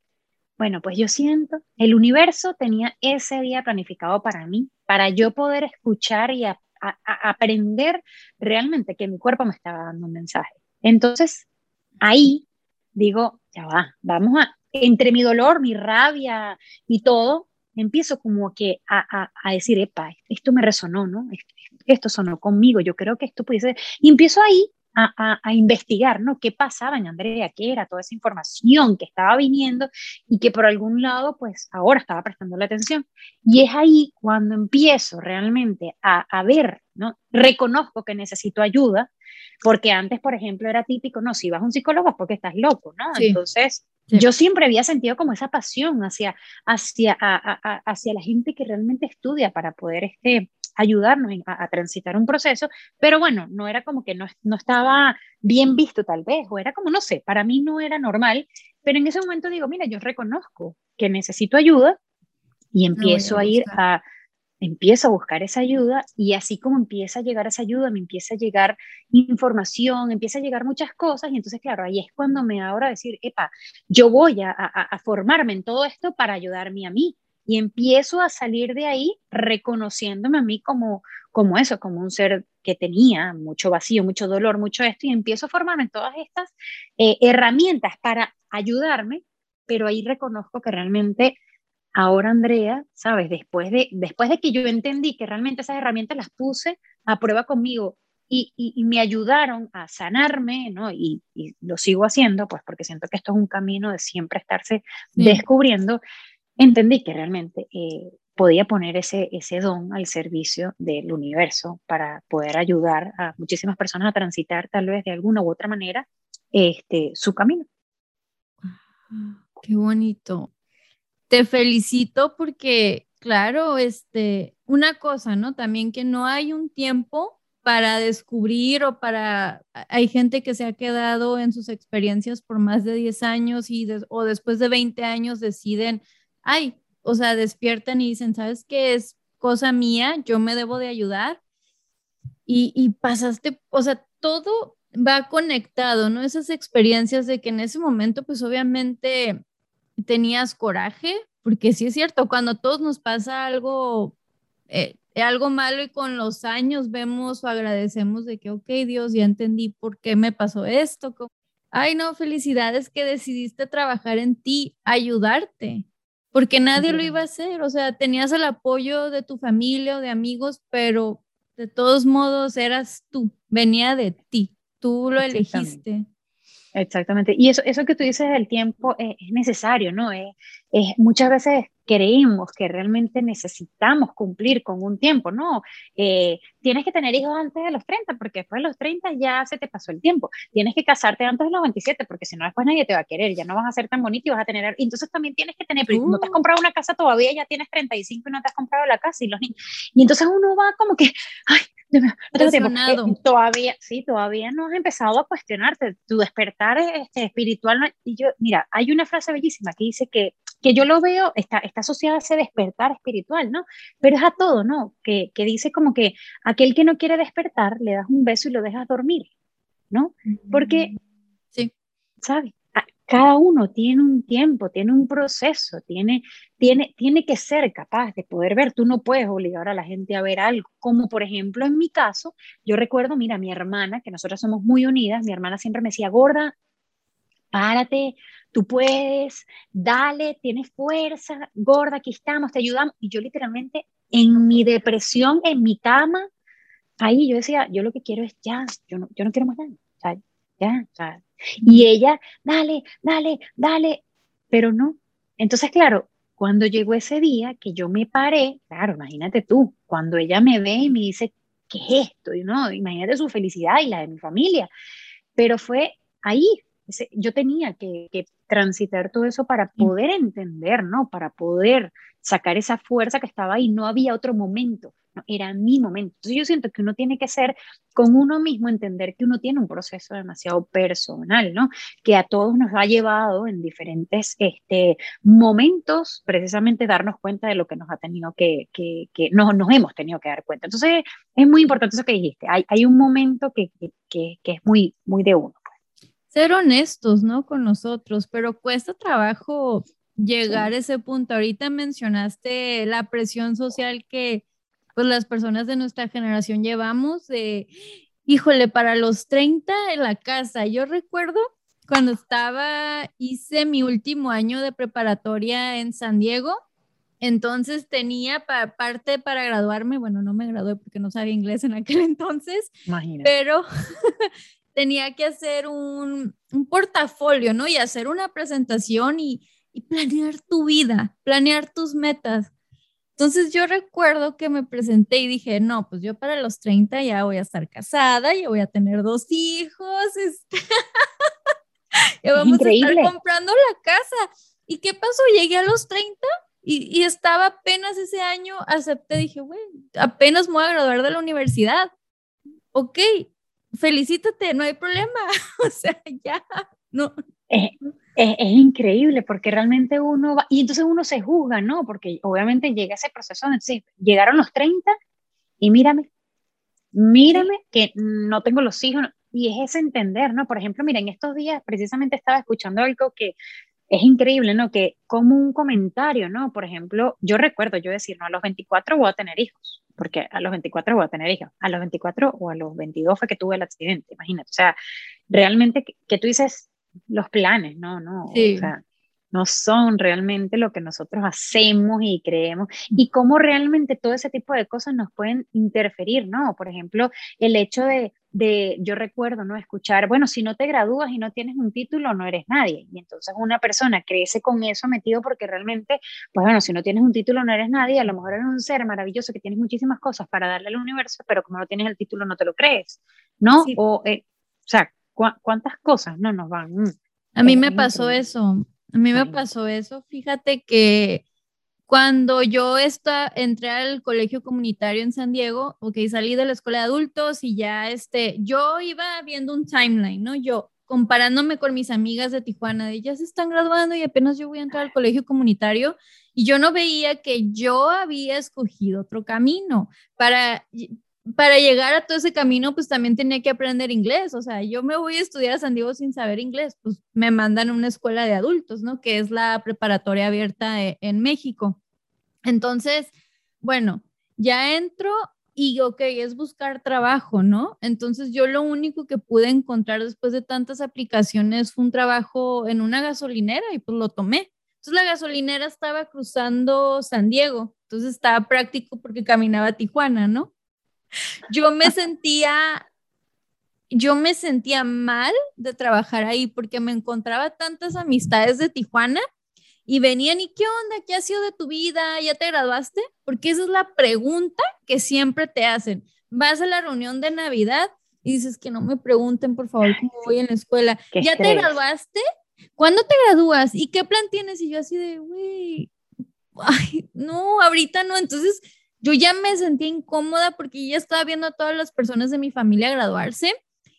Bueno, pues yo siento, el universo tenía ese día planificado para mí, para yo poder escuchar y aprender realmente que mi cuerpo me estaba dando un mensaje. Entonces, ahí digo, ya va, vamos a, entre mi dolor, mi rabia y todo, empiezo como que a, a, decir, epa, esto me resonó, ¿no? Esto, esto sonó conmigo, yo creo que esto puede ser. Y empiezo ahí a, investigar, ¿no? ¿Qué pasaba en Andrea? ¿Qué era toda esa información que estaba viniendo y que por algún lado, pues ahora estaba prestando la atención? Y es ahí cuando empiezo realmente a, a ver, ¿no? Reconozco que necesito ayuda, porque antes, por ejemplo, era típico, no, si vas a un psicólogo es porque estás loco, ¿no? Entonces, yo siempre había sentido como esa pasión hacia, hacia, hacia la gente que realmente estudia para poder este, ayudarnos a, transitar un proceso, pero bueno, no era como que no, no estaba bien visto tal vez, o era como, no sé, para mí no era normal, pero en ese momento digo, mira, yo reconozco que necesito ayuda y empiezo a ir a, empiezo a buscar esa ayuda y así como empieza a llegar esa ayuda, me empieza a llegar información, empieza a llegar muchas cosas y entonces, claro, ahí es cuando me abro a decir, epa, yo voy a, formarme en todo esto para ayudarme a mí, y empiezo a salir de ahí reconociéndome a mí como, como eso, como un ser que tenía mucho vacío, mucho dolor, mucho esto, y empiezo a formarme en todas estas eh, herramientas para ayudarme, pero ahí reconozco que realmente ahora Andrea, sabes, después de, después de que yo entendí que realmente esas herramientas las puse a prueba conmigo y, y, me ayudaron a sanarme, ¿no? Y, y, lo sigo haciendo, pues porque siento que esto es un camino de siempre estarse descubriendo entendí que realmente eh, podía poner ese, ese don al servicio del universo para poder ayudar a muchísimas personas a transitar tal vez de alguna u otra manera este, su camino. Qué bonito. Te felicito porque, claro, este, una cosa, ¿no? También que no hay un tiempo para descubrir o para, hay gente que se ha quedado en sus experiencias por más de 10 años y o después de 20 años deciden ay, o sea, despiertan y dicen, ¿sabes qué es cosa mía? Yo me debo de ayudar. Y, y pasaste, o sea, todo va conectado, ¿no? Esas experiencias de que en ese momento, pues obviamente tenías coraje, porque sí es cierto, cuando a todos nos pasa algo, eh, algo malo y con los años vemos o agradecemos de que, ok, Dios, ya entendí por qué me pasó esto. Ay, no, felicidades que decidiste trabajar en ti, ayudarte, porque nadie lo iba a hacer, o sea, tenías el apoyo de tu familia o de amigos, pero de todos modos eras tú, venía de ti, tú lo elegiste. Exactamente. Y eso, eso que tú dices del tiempo es, necesario, ¿no? Es, es, muchas veces creemos que realmente necesitamos cumplir con un tiempo, ¿no? Eh, tienes que tener hijos antes de los 30, porque después de los 30 ya se te pasó el tiempo. Tienes que casarte antes de los 27, porque si no, después nadie te va a querer, ya no vas a ser tan bonito y vas a tener... Entonces también tienes que tener, no te has uh. comprado una casa todavía, ya tienes 35 y no te has comprado la casa y los niños. Y entonces uno va como que, ay, no todavía, sí, todavía no has empezado a cuestionarte tu despertar este, espiritual. Y yo, mira, hay una frase bellísima que dice que, que yo lo veo, está, está asociada a ese despertar espiritual, ¿no? Pero es a todo, ¿no? Que, que dice como que aquel que no quiere despertar, le das un beso y lo dejas dormir, ¿no? Porque, sí. ¿sabes? Cada uno tiene un tiempo, tiene un proceso, tiene, tiene, tiene que ser capaz de poder ver. Tú no puedes obligar a la gente a ver algo. Como por ejemplo en mi caso, yo recuerdo, mira, mi hermana, que nosotras somos muy unidas, mi hermana siempre me decía, gorda, párate, tú puedes, dale, tienes fuerza, gorda, aquí estamos, te ayudamos. Y yo literalmente en mi depresión, en mi cama, ahí yo decía, yo lo que quiero es ya, yo no, yo no quiero más nada. Ya, y ella, dale, dale, dale, pero no. Entonces, claro, cuando llegó ese día que yo me paré, claro, imagínate tú, cuando ella me ve y me dice, ¿qué es esto? Y no, imagínate su felicidad y la de mi familia. Pero fue ahí, yo tenía que, transitar todo eso para poder entender, ¿no? Para poder sacar esa fuerza que estaba ahí. No había otro momento era mi momento. Entonces yo siento que uno tiene que ser con uno mismo, entender que uno tiene un proceso demasiado personal, ¿no? Que a todos nos ha llevado en diferentes este, momentos precisamente darnos cuenta de lo que nos ha tenido que, que, que nos, nos hemos tenido que dar cuenta. Entonces es muy importante eso que dijiste. Hay, hay un momento que, que, que es muy, muy de uno. Ser honestos, ¿no? Con nosotros, pero cuesta trabajo llegar a ese punto. Ahorita mencionaste la presión social que pues las personas de nuestra generación llevamos de, híjole, para los 30 en la casa. Yo recuerdo cuando estaba, hice mi último año de preparatoria en San Diego, entonces tenía parte para graduarme, bueno, no me gradué porque no sabía inglés en aquel entonces, pero tenía que hacer un, un, portafolio, ¿no? Y hacer una presentación y, y planear tu vida, planear tus metas. Entonces yo recuerdo que me presenté y dije, no, pues yo para los 30 ya voy a estar casada, ya voy a tener dos hijos, este... ya vamos a estar comprando la casa. ¿Y qué pasó? Llegué a los 30 y, y estaba apenas ese año, acepté, dije, güey, apenas me voy a graduar de la universidad. Ok, felicítate, no hay problema. o sea, ya, no. Es, increíble porque realmente uno va, y entonces uno se juzga, ¿no? Porque obviamente llega ese proceso, entonces llegaron los 30 y mírame, mírame que no tengo los hijos, y es ese entender, ¿no? Por ejemplo, mira, en estos días precisamente estaba escuchando algo que es increíble, ¿no? Que como un comentario, ¿no? Por ejemplo, yo recuerdo yo decir, no, a los 24 voy a tener hijos, porque a los 24 voy a tener hijos, a los 24 o a los 22 fue que tuve el accidente, imagínate, o sea, realmente que, que tú dices, los planes, no, no, o sea, no son realmente lo que nosotros hacemos y creemos y cómo realmente todo ese tipo de cosas nos pueden interferir, ¿no? Por ejemplo, el hecho de, de, yo recuerdo, ¿no? Escuchar, bueno, si no te gradúas y no tienes un título, no eres nadie. Y entonces una persona crece con eso metido porque realmente, pues bueno, si no tienes un título, no eres nadie, a lo mejor eres un ser maravilloso que tienes muchísimas cosas para darle al universo, pero como no tienes el título, no te lo crees, ¿no? O, eh, o sea, cuántas cosas no nos van. Mm, a mí me pasó eso, a mí me pasó eso, fíjate que cuando yo esta, entré al colegio comunitario en San Diego, ok, salí de la escuela de adultos y ya este, yo iba viendo un timeline, ¿no? Yo comparándome con mis amigas de Tijuana, de ellas están graduando y apenas yo voy a entrar al colegio comunitario y yo no veía que yo había escogido otro camino para para llegar a todo ese camino, pues también tenía que aprender inglés. O sea, yo me voy a estudiar a San Diego sin saber inglés, pues me mandan a una escuela de adultos, ¿no? Que es la preparatoria abierta e, en México. Entonces, bueno, ya entro y, ok, es buscar trabajo, ¿no? Entonces yo lo único que pude encontrar después de tantas aplicaciones fue un trabajo en una gasolinera y pues lo tomé. Entonces la gasolinera estaba cruzando San Diego, entonces estaba práctico porque caminaba Tijuana, ¿no? Yo me sentía, yo me sentía mal de trabajar ahí porque me encontraba tantas amistades de Tijuana y venían y ¿qué onda? ¿Qué ha sido de tu vida? ¿Ya te graduaste? Porque esa es la pregunta que siempre te hacen. Vas a la reunión de Navidad y dices que no me pregunten, por favor, cómo voy en la escuela. ¿Ya te graduaste? ¿Cuándo te gradúas? ¿Y qué plan tienes? Y yo así de, güey, ay, no, ahorita no. Entonces, yo ya me sentía incómoda porque ya estaba viendo a todas las personas de mi familia graduarse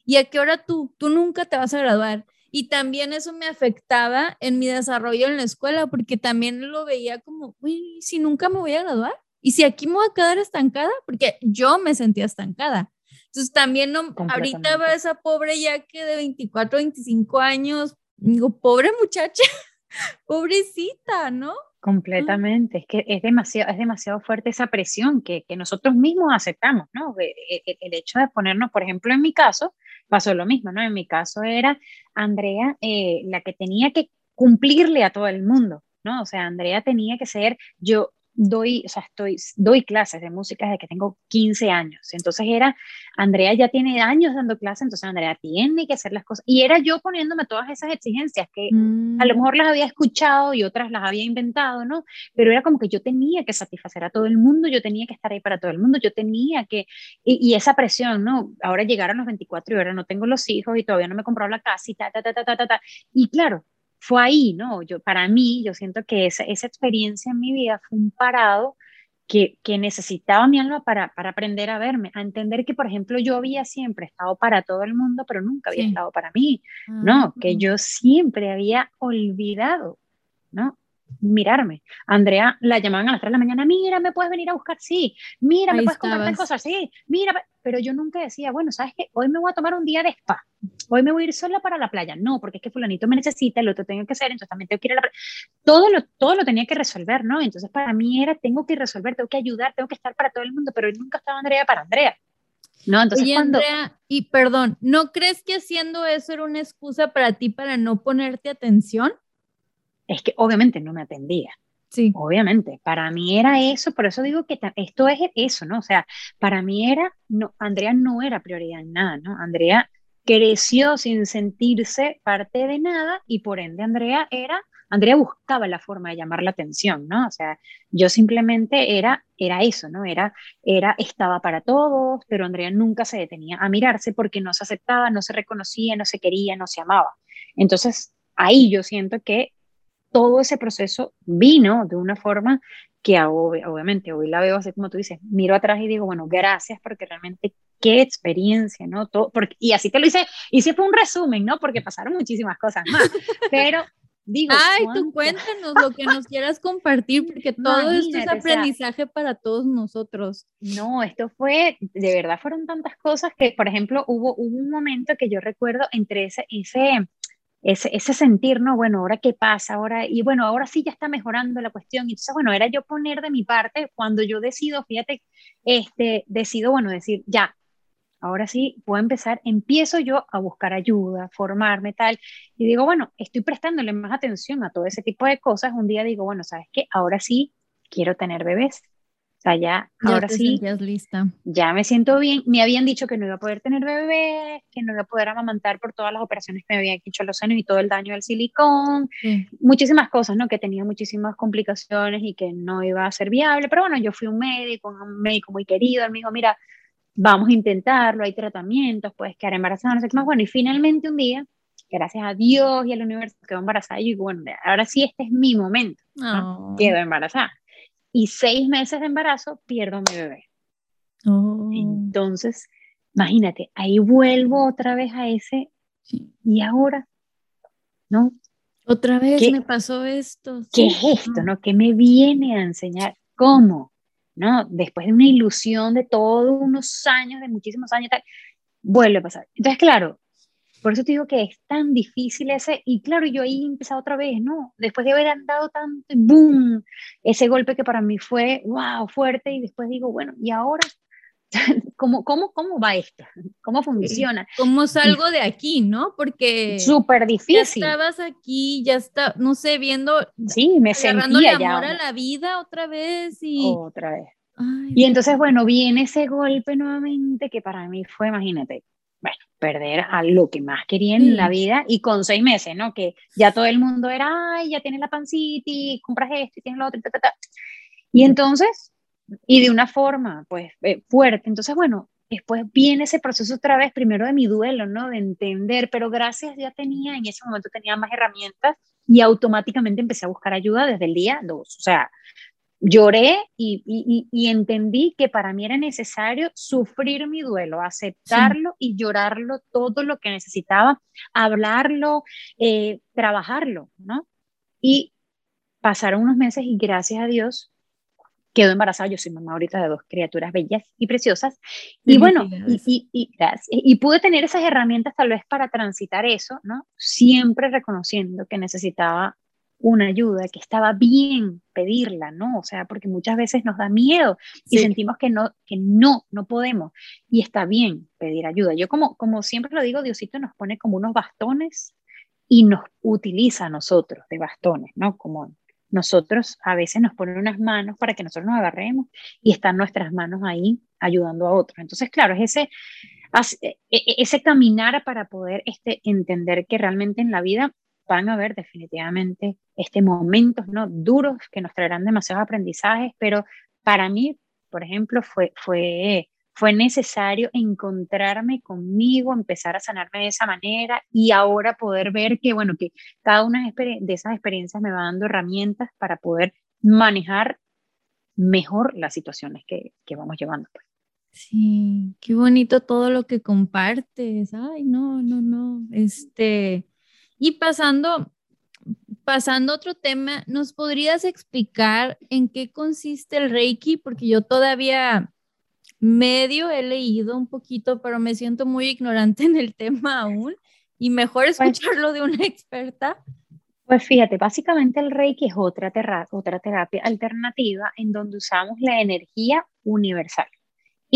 y a qué hora tú, tú nunca te vas a graduar. Y también eso me afectaba en mi desarrollo en la escuela porque también lo veía como, uy, si nunca me voy a graduar y si aquí me voy a quedar estancada, porque yo me sentía estancada. Entonces también no, ahorita va esa pobre ya que de 24, 25 años, digo, pobre muchacha, pobrecita, ¿no? Completamente, es que es demasiado, es demasiado fuerte esa presión que, que nosotros mismos aceptamos, ¿no? El, el, hecho de ponernos, por ejemplo, en mi caso, pasó lo mismo, ¿no? En mi caso era Andrea eh, la que tenía que cumplirle a todo el mundo, ¿no? O sea, Andrea tenía que ser, yo, doy, o sea, estoy, doy clases de música desde que tengo 15 años. Entonces era, Andrea ya tiene años dando clases, entonces Andrea tiene que hacer las cosas. Y era yo poniéndome todas esas exigencias que a lo mm. mejor las había escuchado y otras las había inventado, ¿no? Pero era como que yo tenía que satisfacer a todo el mundo, yo tenía que estar ahí para todo el mundo, yo tenía que, y, esa presión, ¿no? Ahora llegaron los 24 y ahora no tengo los hijos y todavía no me he comprado la casa y ta, ta, ta, ta, ta, ta. Y claro, fue ahí, ¿no? Yo, para mí, yo siento que esa, esa experiencia en mi vida fue un parado que, que necesitaba mi alma para, para, aprender a verme, a entender que, por ejemplo, yo había siempre estado para todo el mundo, pero nunca había estado para mí, ¿no? Que ah. yo siempre había olvidado, ¿no? Mirarme. Andrea la llamaban a las 3 de la mañana, mira, me puedes venir a buscar, sí, mira, me puedes comprar cosas, sí, mira, pero yo nunca decía, bueno, ¿sabes qué? Hoy me voy a tomar un día de spa, hoy me voy a ir sola para la playa, no, porque es que fulanito me necesita, el otro tengo que hacer, entonces también tengo que ir a la playa. Todo lo, todo lo tenía que resolver, ¿no? Entonces para mí era, tengo que resolver, tengo que ayudar, tengo que estar para todo el mundo, pero nunca estaba Andrea para Andrea. No, entonces cuando... Andrea, y perdón, ¿no crees que haciendo eso era una excusa para ti para no ponerte atención? Es que obviamente no me atendía. Sí. Obviamente, para mí era eso, por eso digo que esto es eso, ¿no? O sea, para mí era, no, Andrea no era prioridad en nada, ¿no? Andrea creció sin sentirse parte de nada y por ende Andrea era, Andrea buscaba la forma de llamar la atención, ¿no? O sea, yo simplemente era, era eso, ¿no? Era, era, estaba para todos, pero Andrea nunca se detenía a mirarse porque no se aceptaba, no se reconocía, no se quería, no se amaba. Entonces, ahí yo siento que todo ese proceso vino de una forma que obviamente hoy la veo así como tú dices, miro atrás y digo, bueno, gracias porque realmente qué experiencia, ¿no? Todo, porque, y así te lo hice, hice fue un resumen, ¿no? Porque pasaron muchísimas cosas más, pero digo... Ay, tú cuéntanos lo que nos quieras compartir, porque todo esto es aprendizaje para todos nosotros. No, esto fue, de verdad fueron tantas cosas que, por ejemplo, hubo, hubo un momento que yo recuerdo entre ese, ese ese, ese, sentir, ¿no? Bueno, ahora qué pasa, ahora, y bueno, ahora sí ya está mejorando la cuestión. Entonces, bueno, era yo poner de mi parte cuando yo decido, fíjate, este, decido, bueno, decir, ya, ahora sí puedo empezar, empiezo yo a buscar ayuda, formarme, tal, y digo, bueno, estoy prestándole más atención a todo ese tipo de cosas. Un día digo, bueno, ¿sabes qué? Ahora sí quiero tener bebés sea, ya, ahora sí, lista. ya me siento bien. Me habían dicho que no iba a poder tener bebé, que no iba a poder amamantar por todas las operaciones que me habían hecho los senos y todo el daño del silicón, muchísimas cosas, ¿no? Que tenía muchísimas complicaciones y que no iba a ser viable. Pero bueno, yo fui un médico, un médico muy querido, él me dijo, mira, vamos a intentarlo, hay tratamientos, puedes quedar embarazada, no sé qué más. Bueno, y finalmente un día, gracias a Dios y al universo, quedó embarazada y bueno, ahora sí, este es mi momento, ¿no? Oh. Quedo embarazada. Y seis meses de embarazo pierdo a mi bebé. Oh. Entonces, imagínate, ahí vuelvo otra vez a ese, y ahora, ¿no? Otra vez me pasó esto. ¿Qué es esto, no? ¿Qué me viene a enseñar? ¿Cómo? ¿No? Después de una ilusión de todos unos años, de muchísimos años, tal, vuelve a pasar. Entonces, claro, por eso te digo que es tan difícil ese, y claro, yo ahí empezado otra vez, ¿no? Después de haber andado tanto, boom, ese golpe que para mí fue, wow, fuerte, y después digo, bueno, ¿y ahora? ¿Cómo, cómo, cómo va esto? ¿Cómo funciona? ¿Cómo salgo de aquí, no? Porque... Súper difícil. Ya estabas aquí, ya está, no sé, viendo... Sí, me sentía amor a la vida otra vez y... Otra vez. y entonces, bueno, viene ese golpe nuevamente que para mí fue, imagínate, bueno, perder a lo que más quería en la vida y con seis meses, ¿no? Que ya todo el mundo era, ay, ya tienes la pancita y compras esto y tienes lo otro, y entonces, y de una forma, pues, eh, fuerte. Entonces, bueno, después viene ese proceso otra vez, primero de mi duelo, ¿no? De entender, pero gracias ya tenía, en ese momento tenía más herramientas y automáticamente empecé a buscar ayuda desde el día dos. O sea, lloré y, entendí que para mí era necesario sufrir mi duelo, aceptarlo y llorarlo todo lo que necesitaba, hablarlo, eh, trabajarlo, ¿no? Y pasaron unos meses y gracias a Dios quedó embarazada. Yo soy mamá ahorita de dos criaturas bellas y preciosas. Y bueno, y, y, y, pude tener esas herramientas tal vez para transitar eso, ¿no? Siempre reconociendo que necesitaba una ayuda, que estaba bien pedirla, ¿no? O sea, porque muchas veces nos da miedo y sentimos que no, que no, no podemos. Y está bien pedir ayuda. Yo como, como siempre lo digo, Diosito nos pone como unos bastones y nos utiliza a nosotros de bastones, ¿no? Como nosotros a veces nos pone unas manos para que nosotros nos agarremos y están nuestras manos ahí ayudando a otros. Entonces, claro, es ese, e, e, ese caminar para poder este, entender que realmente en la vida van a haber definitivamente este, momentos ¿no? duros que nos traerán demasiados aprendizajes, pero para mí, por ejemplo, fue, fue, fue necesario encontrarme conmigo, empezar a sanarme de esa manera y ahora poder ver que, bueno, que cada una de esas experiencias me va dando herramientas para poder manejar mejor las situaciones que, que vamos llevando. Pues. Sí, qué bonito todo lo que compartes. Ay, no, no, no. Este, y pasando, pasando a otro tema, ¿nos podrías explicar en qué consiste el Reiki? Porque yo todavía medio he leído un poquito, pero me siento muy ignorante en el tema aún y mejor pues escucharlo de una experta. Pues fíjate, básicamente el Reiki es otra, otra terapia alternativa en donde usamos la energía universal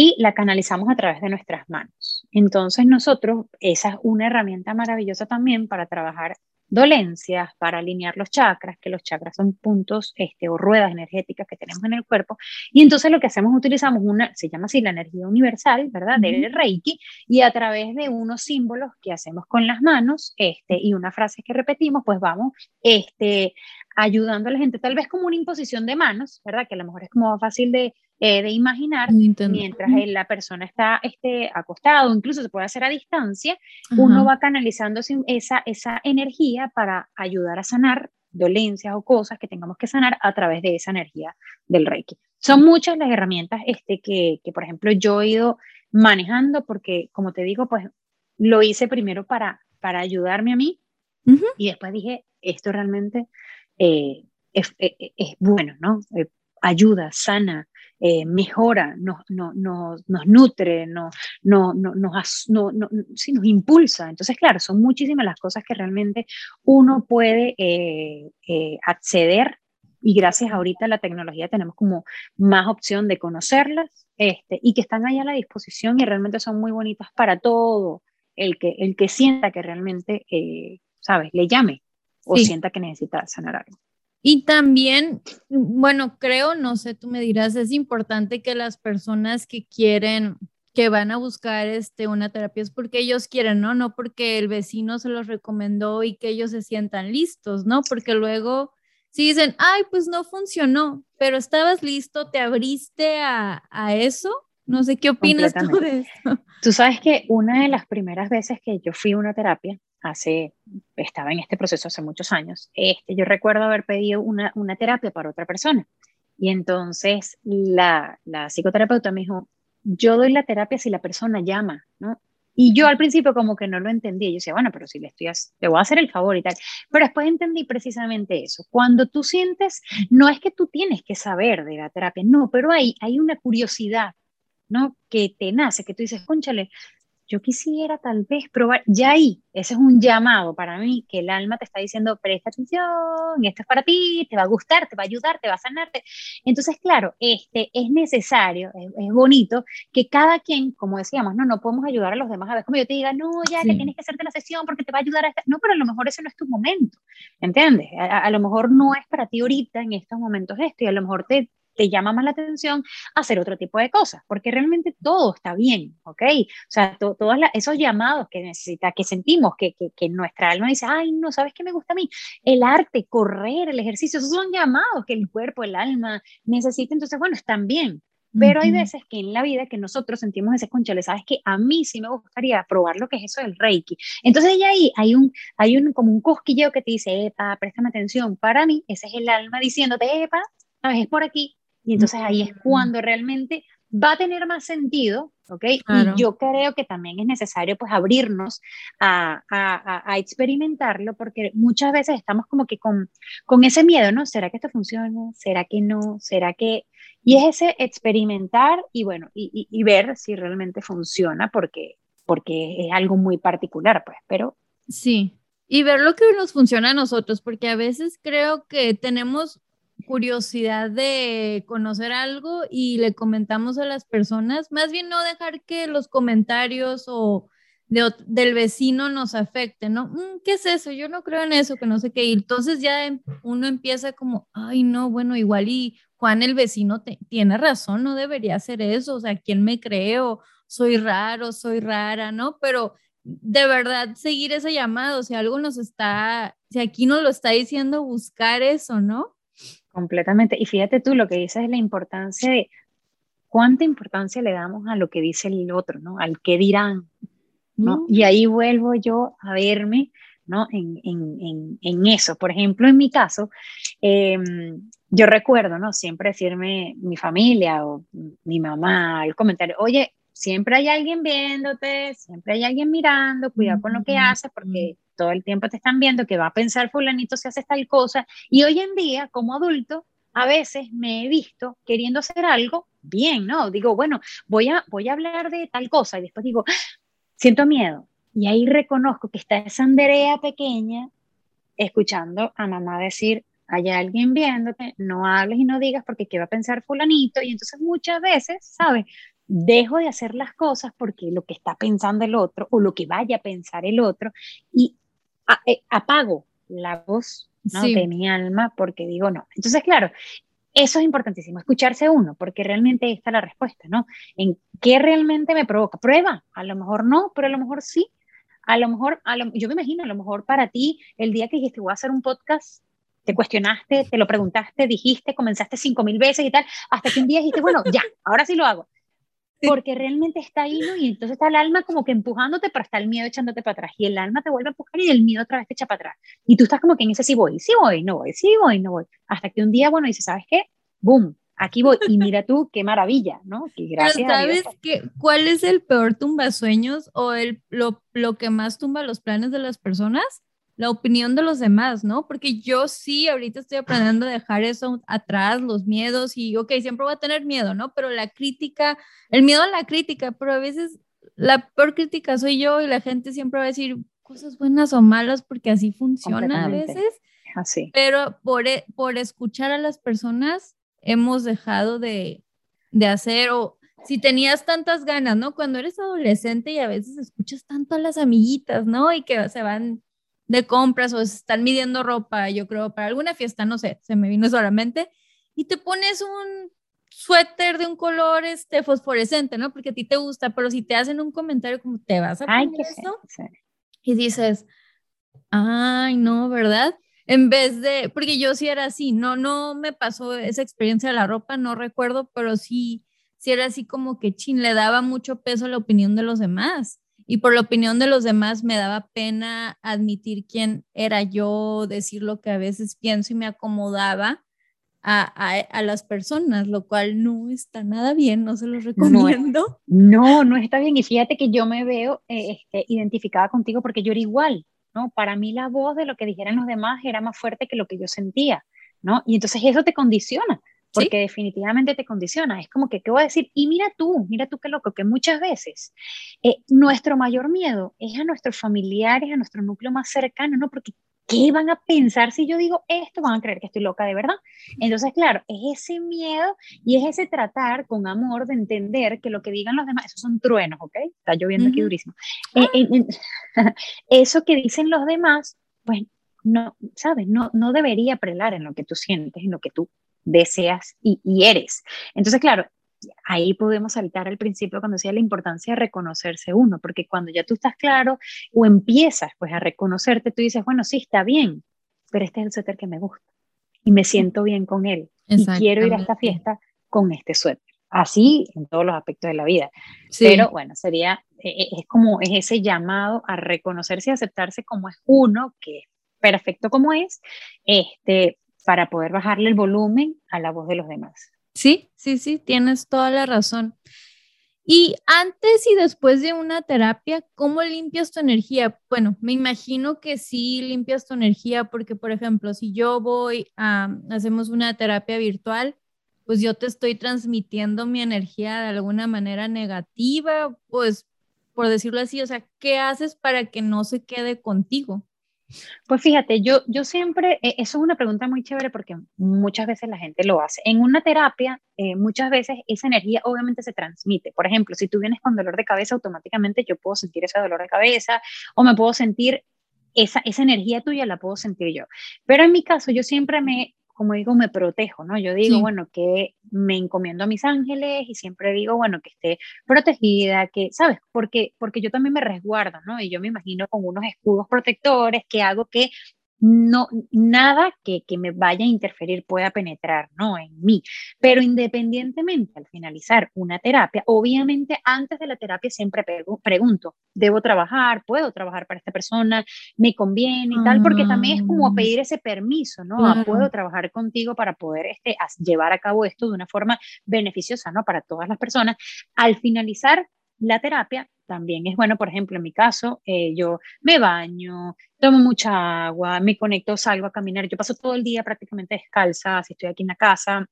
y la canalizamos a través de nuestras manos. Entonces nosotros, esa es una herramienta maravillosa también para trabajar dolencias, para alinear los chakras, que los chakras son puntos este, o ruedas energéticas que tenemos en el cuerpo. Y entonces lo que hacemos, utilizamos una, se llama así la energía universal, ¿verdad? Del Reiki, y a través de unos símbolos que hacemos con las manos este, y una frase que repetimos, pues vamos este, ayudando a la gente, tal vez como una imposición de manos, ¿verdad? Que a lo mejor es como fácil de, eh, de imaginar, mientras la persona está este, acostado, incluso se puede hacer a distancia, uno va canalizando esa, esa energía para ayudar a sanar dolencias o cosas que tengamos que sanar a través de esa energía del Reiki. Son muchas las herramientas este, que, que por ejemplo, yo he ido manejando porque, como te digo, pues lo hice primero para, para ayudarme a mí y después dije, esto realmente eh, es, es, es, bueno, ¿no? Eh, ayuda, sana, eh, mejora, nos, no, nos nutre, no, no, no, nos, no, sí, nos impulsa. Entonces, claro, son muchísimas las cosas que realmente uno puede acceder y gracias ahorita a la tecnología tenemos como más opción de conocerlas este, y que están ahí a la disposición y realmente son muy bonitas para todo el que, el que sienta que realmente, ¿sabes?, le llame o sienta que necesita sanar algo. Y también, bueno, creo, no sé, tú me dirás, es importante que las personas que quieren, que van a buscar este, una terapia es porque ellos quieren, ¿no? No porque el vecino se los recomendó y que ellos se sientan listos, ¿no? Porque luego, si dicen, ay, pues no funcionó, pero estabas listo, te abriste a, a eso, no sé qué opinas tú de eso. Tú sabes que una de las primeras veces que yo fui a una terapia, hace, estaba en este proceso hace muchos años, este, yo recuerdo haber pedido una, una terapia para otra persona. Y entonces la, la psicoterapeuta me dijo, yo doy la terapia si la persona llama, ¿no? Y yo al principio como que no lo entendía. Yo decía, bueno, pero si le estoy, le voy a hacer el favor y tal. Pero después entendí precisamente eso. Cuando tú sientes, no es que tú tienes que saber de la terapia, no, pero hay, hay una curiosidad, ¿no? Que te nace, que tú dices, conchale, yo quisiera tal vez probar, ya ahí, ese es un llamado para mí, que el alma te está diciendo, presta atención, esto es para ti, te va a gustar, te va a ayudar, te va a sanarte. Entonces, claro, este, es necesario, es, bonito que cada quien, como decíamos, no, no podemos ayudar a los demás a ver como yo te diga, no, ya que tienes que hacerte la sesión porque te va a ayudar a esta... No, pero a lo mejor ese no es tu momento, ¿entiendes? A, a lo mejor no es para ti ahorita en estos momentos esto y a lo mejor te, te llama más la atención hacer otro tipo de cosas, porque realmente todo está bien, ¿ok? O sea, todos esos llamados que necesita, que sentimos, que, que, nuestra alma dice, ay, no, ¿sabes qué me gusta a mí? El arte, correr, el ejercicio, esos son llamados que el cuerpo, el alma necesita, entonces, bueno, están bien. Pero hay veces que en la vida que nosotros sentimos ese conchale, sabes que a mí sí me gustaría probar lo que es eso del Reiki. Entonces ya ahí hay un, hay un, como un cosquilleo que te dice, epa, préstame atención. Para mí, ese es el alma diciéndote, epa, sabes, es por aquí, y entonces ahí es cuando realmente va a tener más sentido, ¿ok? Y yo creo que también es necesario pues abrirnos a, a, a, experimentarlo porque muchas veces estamos como que con, con ese miedo, ¿no? ¿Será que esto funciona? ¿Será que no? ¿Será que...? Y es ese experimentar y bueno, y, y, ver si realmente funciona porque, porque es algo muy particular, pues, pero... Sí, y ver lo que nos funciona a nosotros, porque a veces creo que tenemos curiosidad de conocer algo y le comentamos a las personas, más bien no dejar que los comentarios o del vecino nos afecten, ¿no? Mm, ¿Qué es eso? Yo no creo en eso, que no sé qué. Y entonces ya em, uno empieza como, ay, no, bueno, igual y Juan el vecino tiene razón, no debería hacer eso, o sea, ¿quién me creo? Soy raro, soy rara, ¿no? Pero de verdad seguir ese llamado, si algo nos está, si aquí nos lo está diciendo, buscar eso, ¿no? Completamente. Y fíjate tú, lo que dices es la importancia de cuánta importancia le damos a lo que dice el otro, ¿no? Al qué dirán, ¿no? Mm. Y ahí vuelvo yo a verme, ¿no? En, en, en, eso. Por ejemplo, en mi caso, em, yo recuerdo, ¿no? Siempre decirme mi familia o mi mamá, el comentario, oye, siempre hay alguien viéndote, siempre hay alguien mirando, cuidado con lo que haces porque todo el tiempo te están viendo que va a pensar fulanito si haces tal cosa. Y hoy en día, como adulto, a veces me he visto queriendo hacer algo bien, ¿no? Digo, bueno, voy a, voy a hablar de tal cosa y después digo, siento miedo. Y ahí reconozco que está esa Andrea pequeña escuchando a mamá decir, hay alguien viéndote, no hables y no digas porque qué va a pensar fulanito. Y entonces muchas veces, ¿sabes? Dejo de hacer las cosas porque lo que está pensando el otro o lo que vaya a pensar el otro y apago la voz ¿no? de mi alma porque digo no. Entonces, claro, eso es importantísimo, escucharse uno, porque realmente está la respuesta, ¿no? En qué realmente me provoca. Prueba, a lo mejor no, pero a lo mejor sí. A lo mejor, a yo me imagino, a lo mejor para ti, el día que dijiste voy a hacer un podcast, te cuestionaste, te lo preguntaste, dijiste, comenzaste cinco mil veces y tal, hasta que un día dijiste, bueno, ya, ahora sí lo hago porque realmente está ahí, ¿no? Y entonces está el alma como que empujándote, pero está el miedo echándote para atrás. Y el alma te vuelve a empujar y el miedo otra vez te echa para atrás. Y tú estás como que en ese sí voy, sí voy, no voy, sí voy, no voy. Hasta que un día, bueno, dices, ¿sabes qué? ¡Boom! Aquí voy. Y mira tú, qué maravilla, ¿no? Que gracias ¿sabes que, cuál es el peor tumbasueños o el, lo, lo que más tumba los planes de las personas? La opinión de los demás, ¿no? Porque yo sí, ahorita estoy aprendiendo a dejar eso atrás, los miedos y, ok, siempre voy a tener miedo, ¿no? Pero la crítica, el miedo a la crítica, pero a veces la peor crítica soy yo y la gente siempre va a decir cosas buenas o malas porque así funciona a veces. Así. Pero por, e, por escuchar a las personas hemos dejado de, de hacer o si tenías tantas ganas, ¿no? Cuando eres adolescente y a veces escuchas tanto a las amiguitas, ¿no? Y que se van de compras o están midiendo ropa, yo creo, para alguna fiesta, no sé, se me vino solamente, y te pones un suéter de un color este fosforescente, ¿no? Porque a ti te gusta, pero si te hacen un comentario como te vas a poner ay, esto y dices, ay, no, ¿verdad? En vez de, porque yo sí era así, no, no me pasó esa experiencia de la ropa, no recuerdo, pero sí, sí era así como que chin, le daba mucho peso a la opinión de los demás y por la opinión de los demás me daba pena admitir quién era yo, decir lo que a veces pienso y me acomodaba a, las personas, lo cual no está nada bien, no se los recomiendo. No, no, está bien. Y fíjate que yo me veo eh, este, identificada contigo porque yo era igual, ¿no? Para mí la voz de lo que dijeran los demás era más fuerte que lo que yo sentía, ¿no? Y entonces eso te condiciona, porque definitivamente te condiciona. Es como que, ¿qué voy a decir? Y mira tú, mira tú qué loco, que muchas veces eh, nuestro mayor miedo es a nuestros familiares, a nuestro núcleo más cercano, ¿no? Porque ¿qué van a pensar si yo digo esto? Van a creer que estoy loca de verdad. Entonces, claro, es ese miedo y es ese tratar con amor de entender que lo que digan los demás, esos son truenos, ¿ok? Está lloviendo aquí durísimo. Eh, ah. eso que dicen los demás, pues no, ¿sabes? No, no debería prelar en lo que tú sientes, en lo que tú deseas y, y eres. Entonces, claro, ahí podemos saltar al principio cuando decía la importancia de reconocerse uno, porque cuando ya tú estás claro o empiezas pues a reconocerte, tú dices, bueno, sí, está bien, pero este es el suéter que me gusta y me siento bien con él y quiero ir a esta fiesta con este suéter. Así en todos los aspectos de la vida. Pero bueno, sería, e, e, es como es ese llamado a reconocerse y aceptarse como es uno, que es perfecto como es, este, para poder bajarle el volumen a la voz de los demás. Sí, sí, sí, tienes toda la razón. Y antes y después de una terapia, ¿cómo limpias tu energía? Bueno, me imagino que sí limpias tu energía porque, por ejemplo, si yo voy a, hacemos una terapia virtual, pues yo te estoy transmitiendo mi energía de alguna manera negativa, pues por decirlo así, o sea, ¿qué haces para que no se quede contigo? Pues fíjate, yo, yo siempre, eh, eso es una pregunta muy chévere porque muchas veces la gente lo hace. En una terapia, eh, muchas veces esa energía obviamente se transmite. Por ejemplo, si tú vienes con dolor de cabeza, automáticamente yo puedo sentir ese dolor de cabeza o me puedo sentir esa, esa energía tuya, la puedo sentir yo. Pero en mi caso, yo siempre me como digo, me protejo, ¿no? Yo digo, bueno, que me encomiendo a mis ángeles y siempre digo, bueno, que esté protegida, que, ¿sabes? Porque, porque yo también me resguardo, ¿no? Y yo me imagino con unos escudos protectores que hago que no, nada que, que, me vaya a interferir pueda penetrar, ¿no? En mí. Pero independientemente, al finalizar una terapia, obviamente antes de la terapia siempre pregunto, ¿debo trabajar? ¿Puedo trabajar para esta persona? ¿Me conviene y tal? Porque también es como mm. pedir ese permiso, ¿no? Puedo trabajar contigo para poder este, llevar a cabo esto de una forma beneficiosa, ¿no? Para todas las personas. Al finalizar la terapia también es bueno, por ejemplo, en mi caso, eh, yo me baño, tomo mucha agua, me conecto, salgo a caminar, yo paso todo el día prácticamente descalza, si estoy aquí en la casa,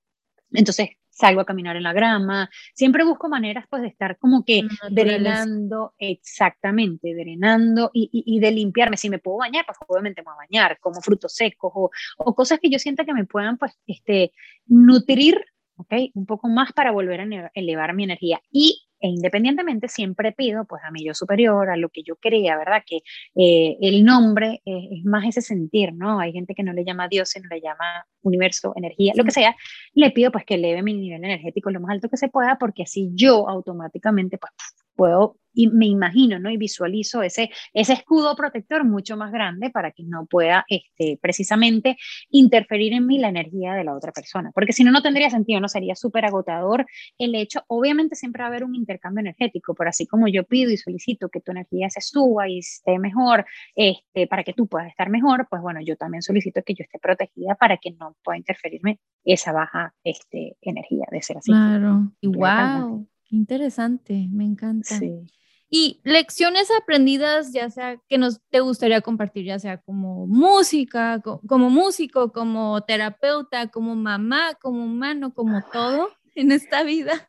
entonces salgo a caminar en la grama, siempre busco maneras pues de estar como que drenando, exactamente, drenando y, y, de limpiarme, si me puedo bañar, pues obviamente me voy a bañar, como frutos secos o, o cosas que yo sienta que me puedan pues este, nutrir, ¿ok? Un poco más para volver a elevar mi energía y e independientemente siempre pido pues a mi yo superior, a lo que yo crea, ¿verdad? Que eh, el nombre es más ese sentir, ¿no? Hay gente que no le llama Dios, sino le llama universo, energía, lo que sea. Le pido pues que eleve mi nivel energético lo más alto que se pueda porque así yo automáticamente pues puedo y me imagino, ¿no? Y visualizo ese, ese escudo protector mucho más grande para que no pueda este, precisamente interferir en mí la energía de la otra persona, porque si no, no tendría sentido, no sería súper agotador el hecho, obviamente siempre va a haber un intercambio energético, pero así como yo pido y solicito que tu energía se suba y esté mejor, este, para que tú puedas estar mejor, pues bueno, yo también solicito que yo esté protegida para que no pueda interferirme esa baja este, energía de ser así. Claro, y wow, interesante, me encanta. Sí. Y lecciones aprendidas, ya sea que nos te gustaría compartir, ya sea como música, como músico, como terapeuta, como mamá, como humano, como todo en esta vida.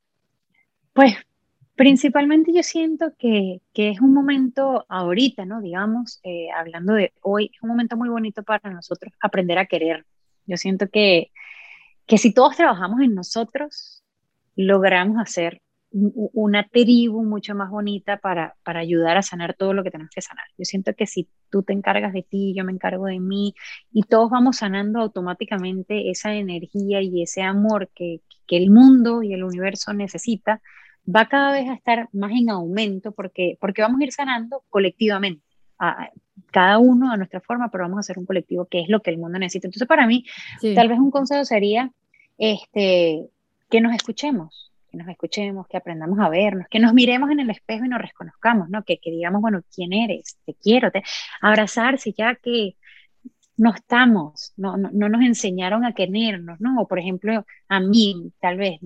Pues principalmente yo siento que, que es un momento ahorita, ¿no? Digamos, eh, hablando de hoy, es un momento muy bonito para nosotros aprender a querer. Yo siento que, que si todos trabajamos en nosotros, logramos hacer una tribu mucho más bonita para, para ayudar a sanar todo lo que tenemos que sanar. Yo siento que si tú te encargas de ti, yo me encargo de mí y todos vamos sanando automáticamente esa energía y ese amor que, que el mundo y el universo necesita, va cada vez a estar más en aumento porque, porque vamos a ir sanando colectivamente. A, cada uno a nuestra forma, pero vamos a hacer un colectivo que es lo que el mundo necesita. Entonces, para mí, tal vez un consejo sería este, que nos escuchemos, que nos escuchemos, que aprendamos a vernos, que nos miremos en el espejo y nos reconozcamos, ¿no? Que, que digamos, bueno, ¿quién eres? Te quiero, te... abrazarse ya que no estamos, no, no, no, nos enseñaron a querernos, ¿no? O por ejemplo, a mí, tal vez,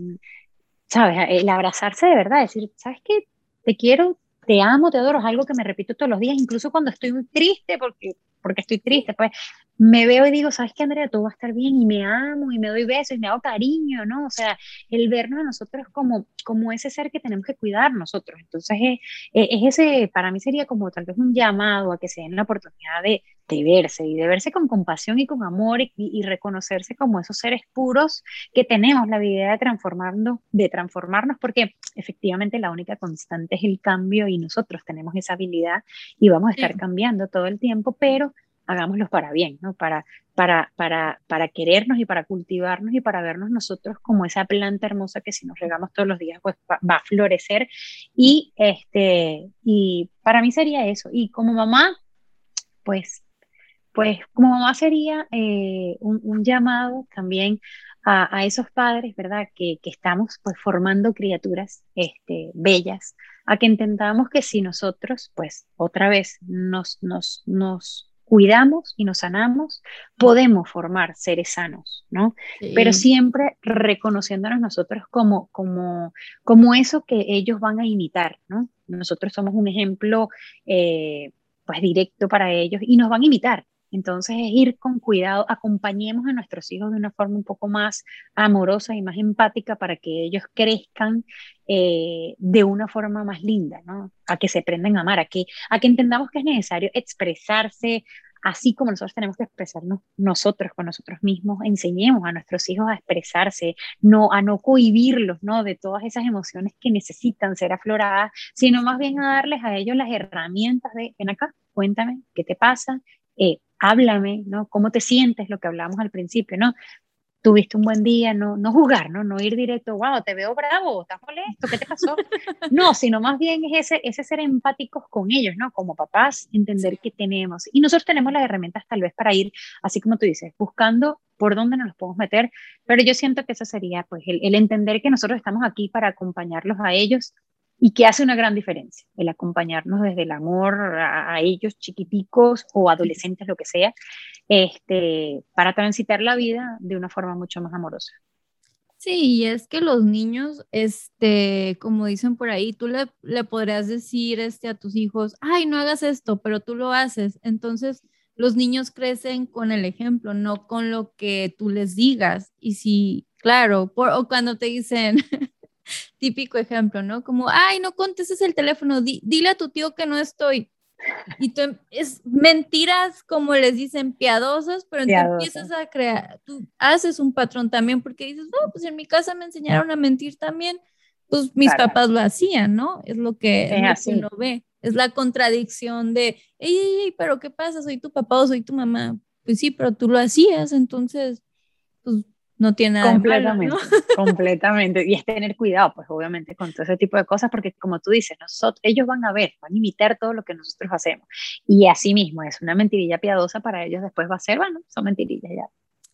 ¿sabes? El abrazarse de verdad, decir, ¿sabes qué? Te quiero, te amo, te adoro, es algo que me repito todos los días, incluso cuando estoy muy triste, porque, porque estoy triste, pues me veo y digo, ¿sabes qué, Andrea? Todo va a estar bien y me amo y me doy besos y me hago cariño, ¿no? O sea, el vernos a nosotros como, como ese ser que tenemos que cuidar nosotros. Entonces, es, es ese, para mí sería como tal vez un llamado a que se den la oportunidad de, de verse y de verse con compasión y con amor y, y, reconocerse como esos seres puros que tenemos la habilidad de transformarnos, de transformarnos, porque efectivamente la única constante es el cambio y nosotros tenemos esa habilidad y vamos a estar cambiando todo el tiempo, pero hagámoslo para bien, ¿no? Para, para, para, para querernos y para cultivarnos y para vernos nosotros como esa planta hermosa que si nos regamos todos los días, pues va, a florecer. Y, este, y para mí sería eso. Y como mamá, pues, pues como mamá sería eh, un, un, llamado también a, a, esos padres, ¿verdad? Que, que estamos pues formando criaturas este, bellas, a que entendamos que si nosotros, pues otra vez, nos, nos, nos cuidamos y nos sanamos, podemos formar seres sanos, ¿no? Pero siempre reconociéndonos nosotros como, como, como eso que ellos van a imitar, ¿no? Nosotros somos un ejemplo, eh, pues, directo para ellos y nos van a imitar. Entonces es ir con cuidado, acompañemos a nuestros hijos de una forma un poco más amorosa y más empática para que ellos crezcan eh, de una forma más linda, ¿no? A que se aprendan a amar, a que, a que entendamos que es necesario expresarse, así como nosotros tenemos que expresarnos nosotros con nosotros mismos, enseñemos a nuestros hijos a expresarse, no a no cohibirlos, ¿no? De todas esas emociones que necesitan ser afloradas, sino más bien a darles a ellos las herramientas de, ven acá, cuéntame, ¿qué te pasa? Eh, háblame, ¿no? ¿Cómo te sientes? Lo que hablamos al principio, ¿no? Tuviste un buen día, no, no jugar, ¿no? No ir directo, wow, te veo bravo, estás molesto, ¿qué te pasó? no, sino más bien es ese, ese ser empáticos con ellos, ¿no? Como papás, entender que tenemos. Y nosotros tenemos las herramientas tal vez para ir, así como tú dices, buscando por dónde nos los podemos meter, pero yo siento que eso sería, pues, el, el entender que nosotros estamos aquí para acompañarlos a ellos y que hace una gran diferencia el acompañarnos desde el amor a, ellos chiquiticos o adolescentes, lo que sea, este, para transitar la vida de una forma mucho más amorosa. Sí, y es que los niños, este, como dicen por ahí, tú le, le podrías decir este, a tus hijos, ay, no hagas esto, pero tú lo haces. Entonces, los niños crecen con el ejemplo, no con lo que tú les digas. Y si, claro, por, o cuando te dicen, típico ejemplo, ¿no? Como, ay, no contestes el teléfono, dile a tu tío que no estoy. Y tú, em, es mentiras, como les dicen, piadosas, pero entonces empiezas a crear, tú haces un patrón también, porque dices, no, pues en mi casa me enseñaron a mentir también, pues mis papás lo hacían, ¿no? Es lo que, es uno ve, es la contradicción de, ey, ey, ey, pero ¿qué pasa? Soy tu papá o soy tu mamá. Pues sí, pero tú lo hacías, entonces, pues no tiene nada completamente, completamente. Y es tener cuidado, pues obviamente, con todo ese tipo de cosas, porque como tú dices, nosotros, ellos van a ver, van a imitar todo lo que nosotros hacemos. Y así mismo, es una mentirilla piadosa para ellos, después va a ser, bueno, son mentirillas ya.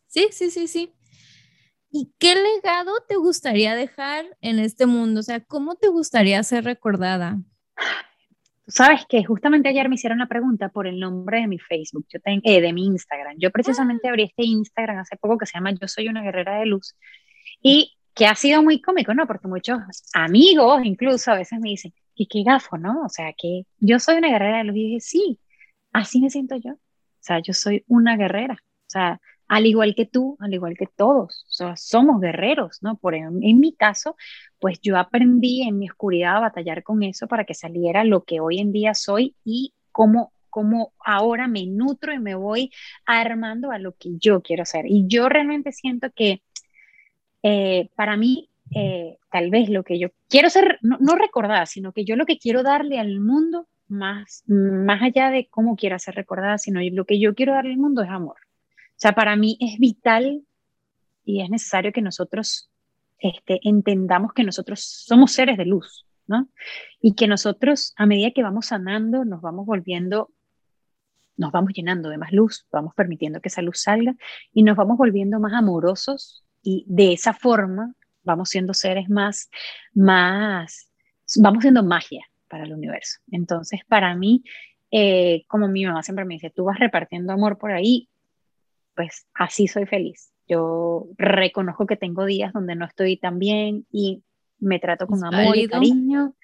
Sí, sí, sí, sí. ¿Y qué legado te gustaría dejar en este mundo? O sea, ¿cómo te gustaría ser recordada? Sabes que justamente ayer me hicieron la pregunta por el nombre de mi Facebook, yo tengo, eh, de mi Instagram. Yo precisamente ah. abrí este Instagram hace poco que se llama Yo soy una guerrera de luz y que ha sido muy cómico, ¿no? Porque muchos amigos incluso a veces me dicen, ¿y qué gafo, no? O sea, que yo soy una guerrera de luz y dije, sí, así me siento yo. O sea, yo soy una guerrera. O sea, al igual que tú, al igual que todos, somos guerreros, ¿no? Por en, en, mi caso, pues yo aprendí en mi oscuridad a batallar con eso para que saliera lo que hoy en día soy y cómo, ahora me nutro y me voy armando a lo que yo quiero ser. Y yo realmente siento que eh, para mí, eh, tal vez lo que yo quiero ser, no, no recordada, sino que yo lo que quiero darle al mundo, más, más allá de cómo quiera ser recordada, sino lo que yo quiero darle al mundo es amor o sea, para mí es vital y es necesario que nosotros este, entendamos que nosotros somos seres de luz, ¿no? Y que nosotros, a medida que vamos sanando, nos vamos volviendo, nos vamos llenando de más luz, vamos permitiendo que esa luz salga y nos vamos volviendo más amorosos y de esa forma vamos siendo seres más, más, vamos siendo magia para el universo. Entonces, para mí, eh, como mi mamá siempre me dice, tú vas repartiendo amor por ahí, pues así soy feliz. Yo reconozco que tengo días donde no estoy tan bien y me trato con amor y cariño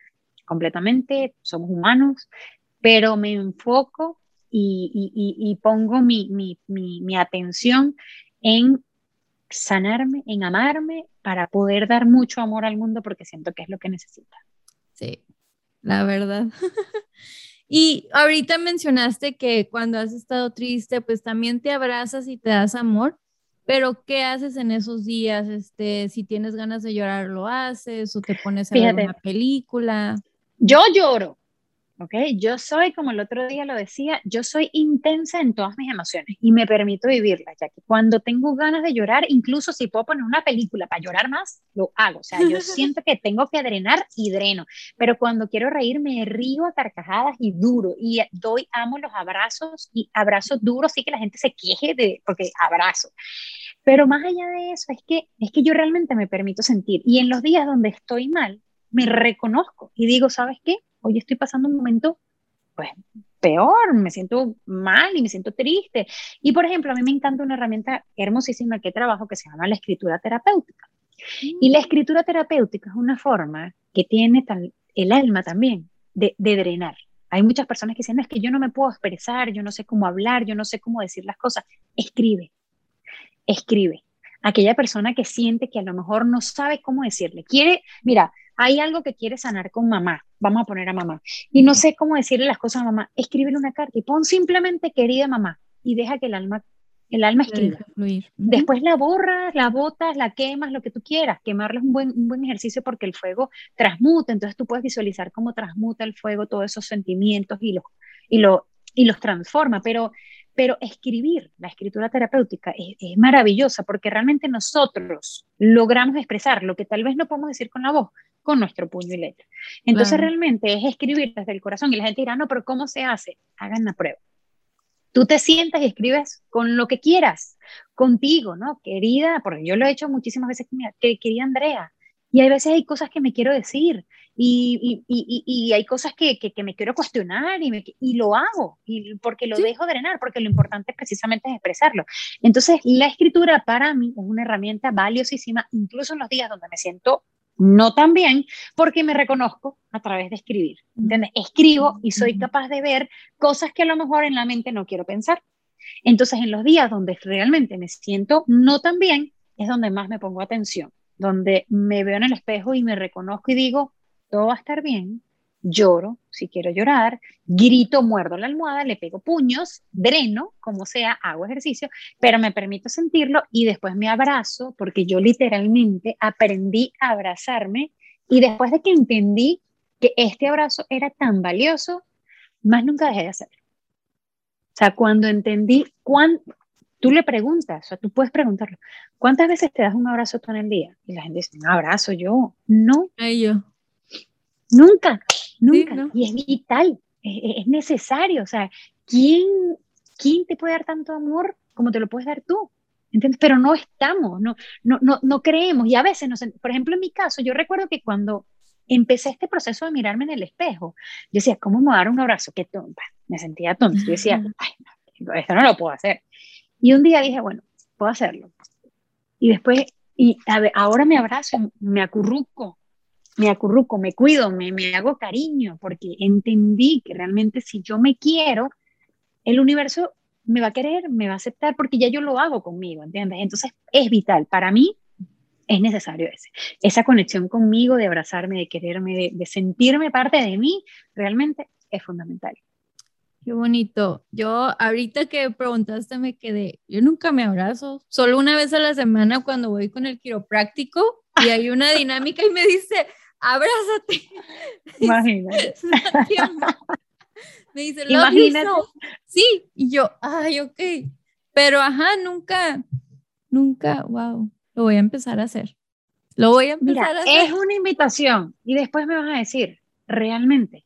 completamente, somos humanos, pero me enfoco y, pongo mi, mi, atención en sanarme, en amarme, para poder dar mucho amor al mundo porque siento que es lo que necesita. Sí, la verdad. y ahorita mencionaste que cuando has estado triste, pues también te abrazas y te das amor, pero ¿qué haces en esos días? Este, si tienes ganas de llorar, lo haces o te pones a ver una película. Yo lloro, ¿ok? Yo soy, como el otro día lo decía, yo soy intensa en todas mis emociones y me permito vivirlas, ya que cuando tengo ganas de llorar, incluso si puedo poner una película para llorar más, lo hago. O sea, yo siento que tengo que drenar y dreno, pero cuando quiero reír me río a carcajadas y duro y doy, amo los abrazos y abrazos duros, sí que la gente se queje de, porque abrazo. Pero más allá de eso, es que, es que yo realmente me permito sentir. Y en los días donde estoy mal, me reconozco y digo, ¿sabes qué? Hoy estoy pasando un momento, pues, peor, me siento mal y me siento triste. Y, por ejemplo, a mí me encanta una herramienta hermosísima que trabajo que se llama la escritura terapéutica. Y la escritura terapéutica es una forma que tiene el alma también de, de drenar. Hay muchas personas que dicen, no, es que yo no me puedo expresar, yo no sé cómo hablar, yo no sé cómo decir las cosas. Escribe, escribe. Aquella persona que siente que a lo mejor no sabe cómo decirle. Quiere, mira, hay algo que quiere sanar con mamá, vamos a poner a mamá, y no sé cómo decirle las cosas a mamá, escríbele una carta y pon simplemente querida mamá y deja que el alma, el alma escriba. Después la borras, la botas, la quemas, lo que tú quieras. Quemarla es un buen, un buen ejercicio porque el fuego transmuta, entonces tú puedes visualizar cómo transmuta el fuego todos esos sentimientos y los, y lo, y los transforma, pero pero escribir, la escritura terapéutica, es, maravillosa porque realmente nosotros logramos expresar lo que tal vez no podemos decir con la voz, con nuestro puño y letra. Entonces realmente es escribir desde el corazón y la gente dirá, no, pero ¿cómo se hace? Hagan la prueba. Tú te sientas y escribes con lo que quieras, contigo, ¿no? Querida, porque yo lo he hecho muchísimas veces, querida Andrea, y hay veces hay cosas que me quiero decir y, y, y, y hay cosas que, que, me quiero cuestionar y, lo hago y porque lo dejo drenar, porque lo importante precisamente es expresarlo. Entonces, la escritura para mí es una herramienta valiosísima, incluso en los días donde me siento no tan bien, porque me reconozco a través de escribir. ¿entiendes? Escribo y soy capaz de ver cosas que a lo mejor en la mente no quiero pensar. Entonces, en los días donde realmente me siento no tan bien, es donde más me pongo atención donde me veo en el espejo y me reconozco y digo, todo va a estar bien, lloro si quiero llorar, grito, muerdo la almohada, le pego puños, dreno, como sea, hago ejercicio, pero me permito sentirlo y después me abrazo porque yo literalmente aprendí a abrazarme y después de que entendí que este abrazo era tan valioso, más nunca dejé de hacerlo. O sea, cuando entendí cuán, tú le preguntas, o sea, tú puedes preguntarlo, ¿cuántas veces te das un abrazo tú en el día? Y la gente dice, un abrazo yo. No. yo. Nunca, nunca. Y es vital, es, necesario. O sea, ¿quién, ¿quién te puede dar tanto amor como te lo puedes dar tú? ¿Entiendes? Pero no estamos, no, no, no, no creemos. Y a veces, nos, por ejemplo, en mi caso, yo recuerdo que cuando empecé este proceso de mirarme en el espejo, yo decía, ¿cómo me dar un abrazo? Qué tonta. Me sentía tonta. Yo decía, ay, no, esto no lo puedo hacer. Y un día dije, bueno, puedo hacerlo. Y después, y ahora me abrazo, me acurruco, me acurruco, me cuido, me, me hago cariño, porque entendí que realmente si yo me quiero, el universo me va a querer, me va a aceptar, porque ya yo lo hago conmigo, ¿entiendes? Entonces es vital. Para mí es necesario ese, esa conexión conmigo, de abrazarme, de quererme, de, de sentirme parte de mí, realmente es fundamental. Qué bonito. Yo ahorita que preguntaste me quedé, yo nunca me abrazo, solo una vez a la semana cuando voy con el quiropráctico y hay una dinámica y me dice, abrázate. Imagínate. me dice, Imagínate. Sí, y yo, ay, ok. Pero ajá, nunca, nunca, wow, lo voy a empezar a hacer. Lo voy a empezar a hacer. Es una invitación y después me vas a decir, realmente,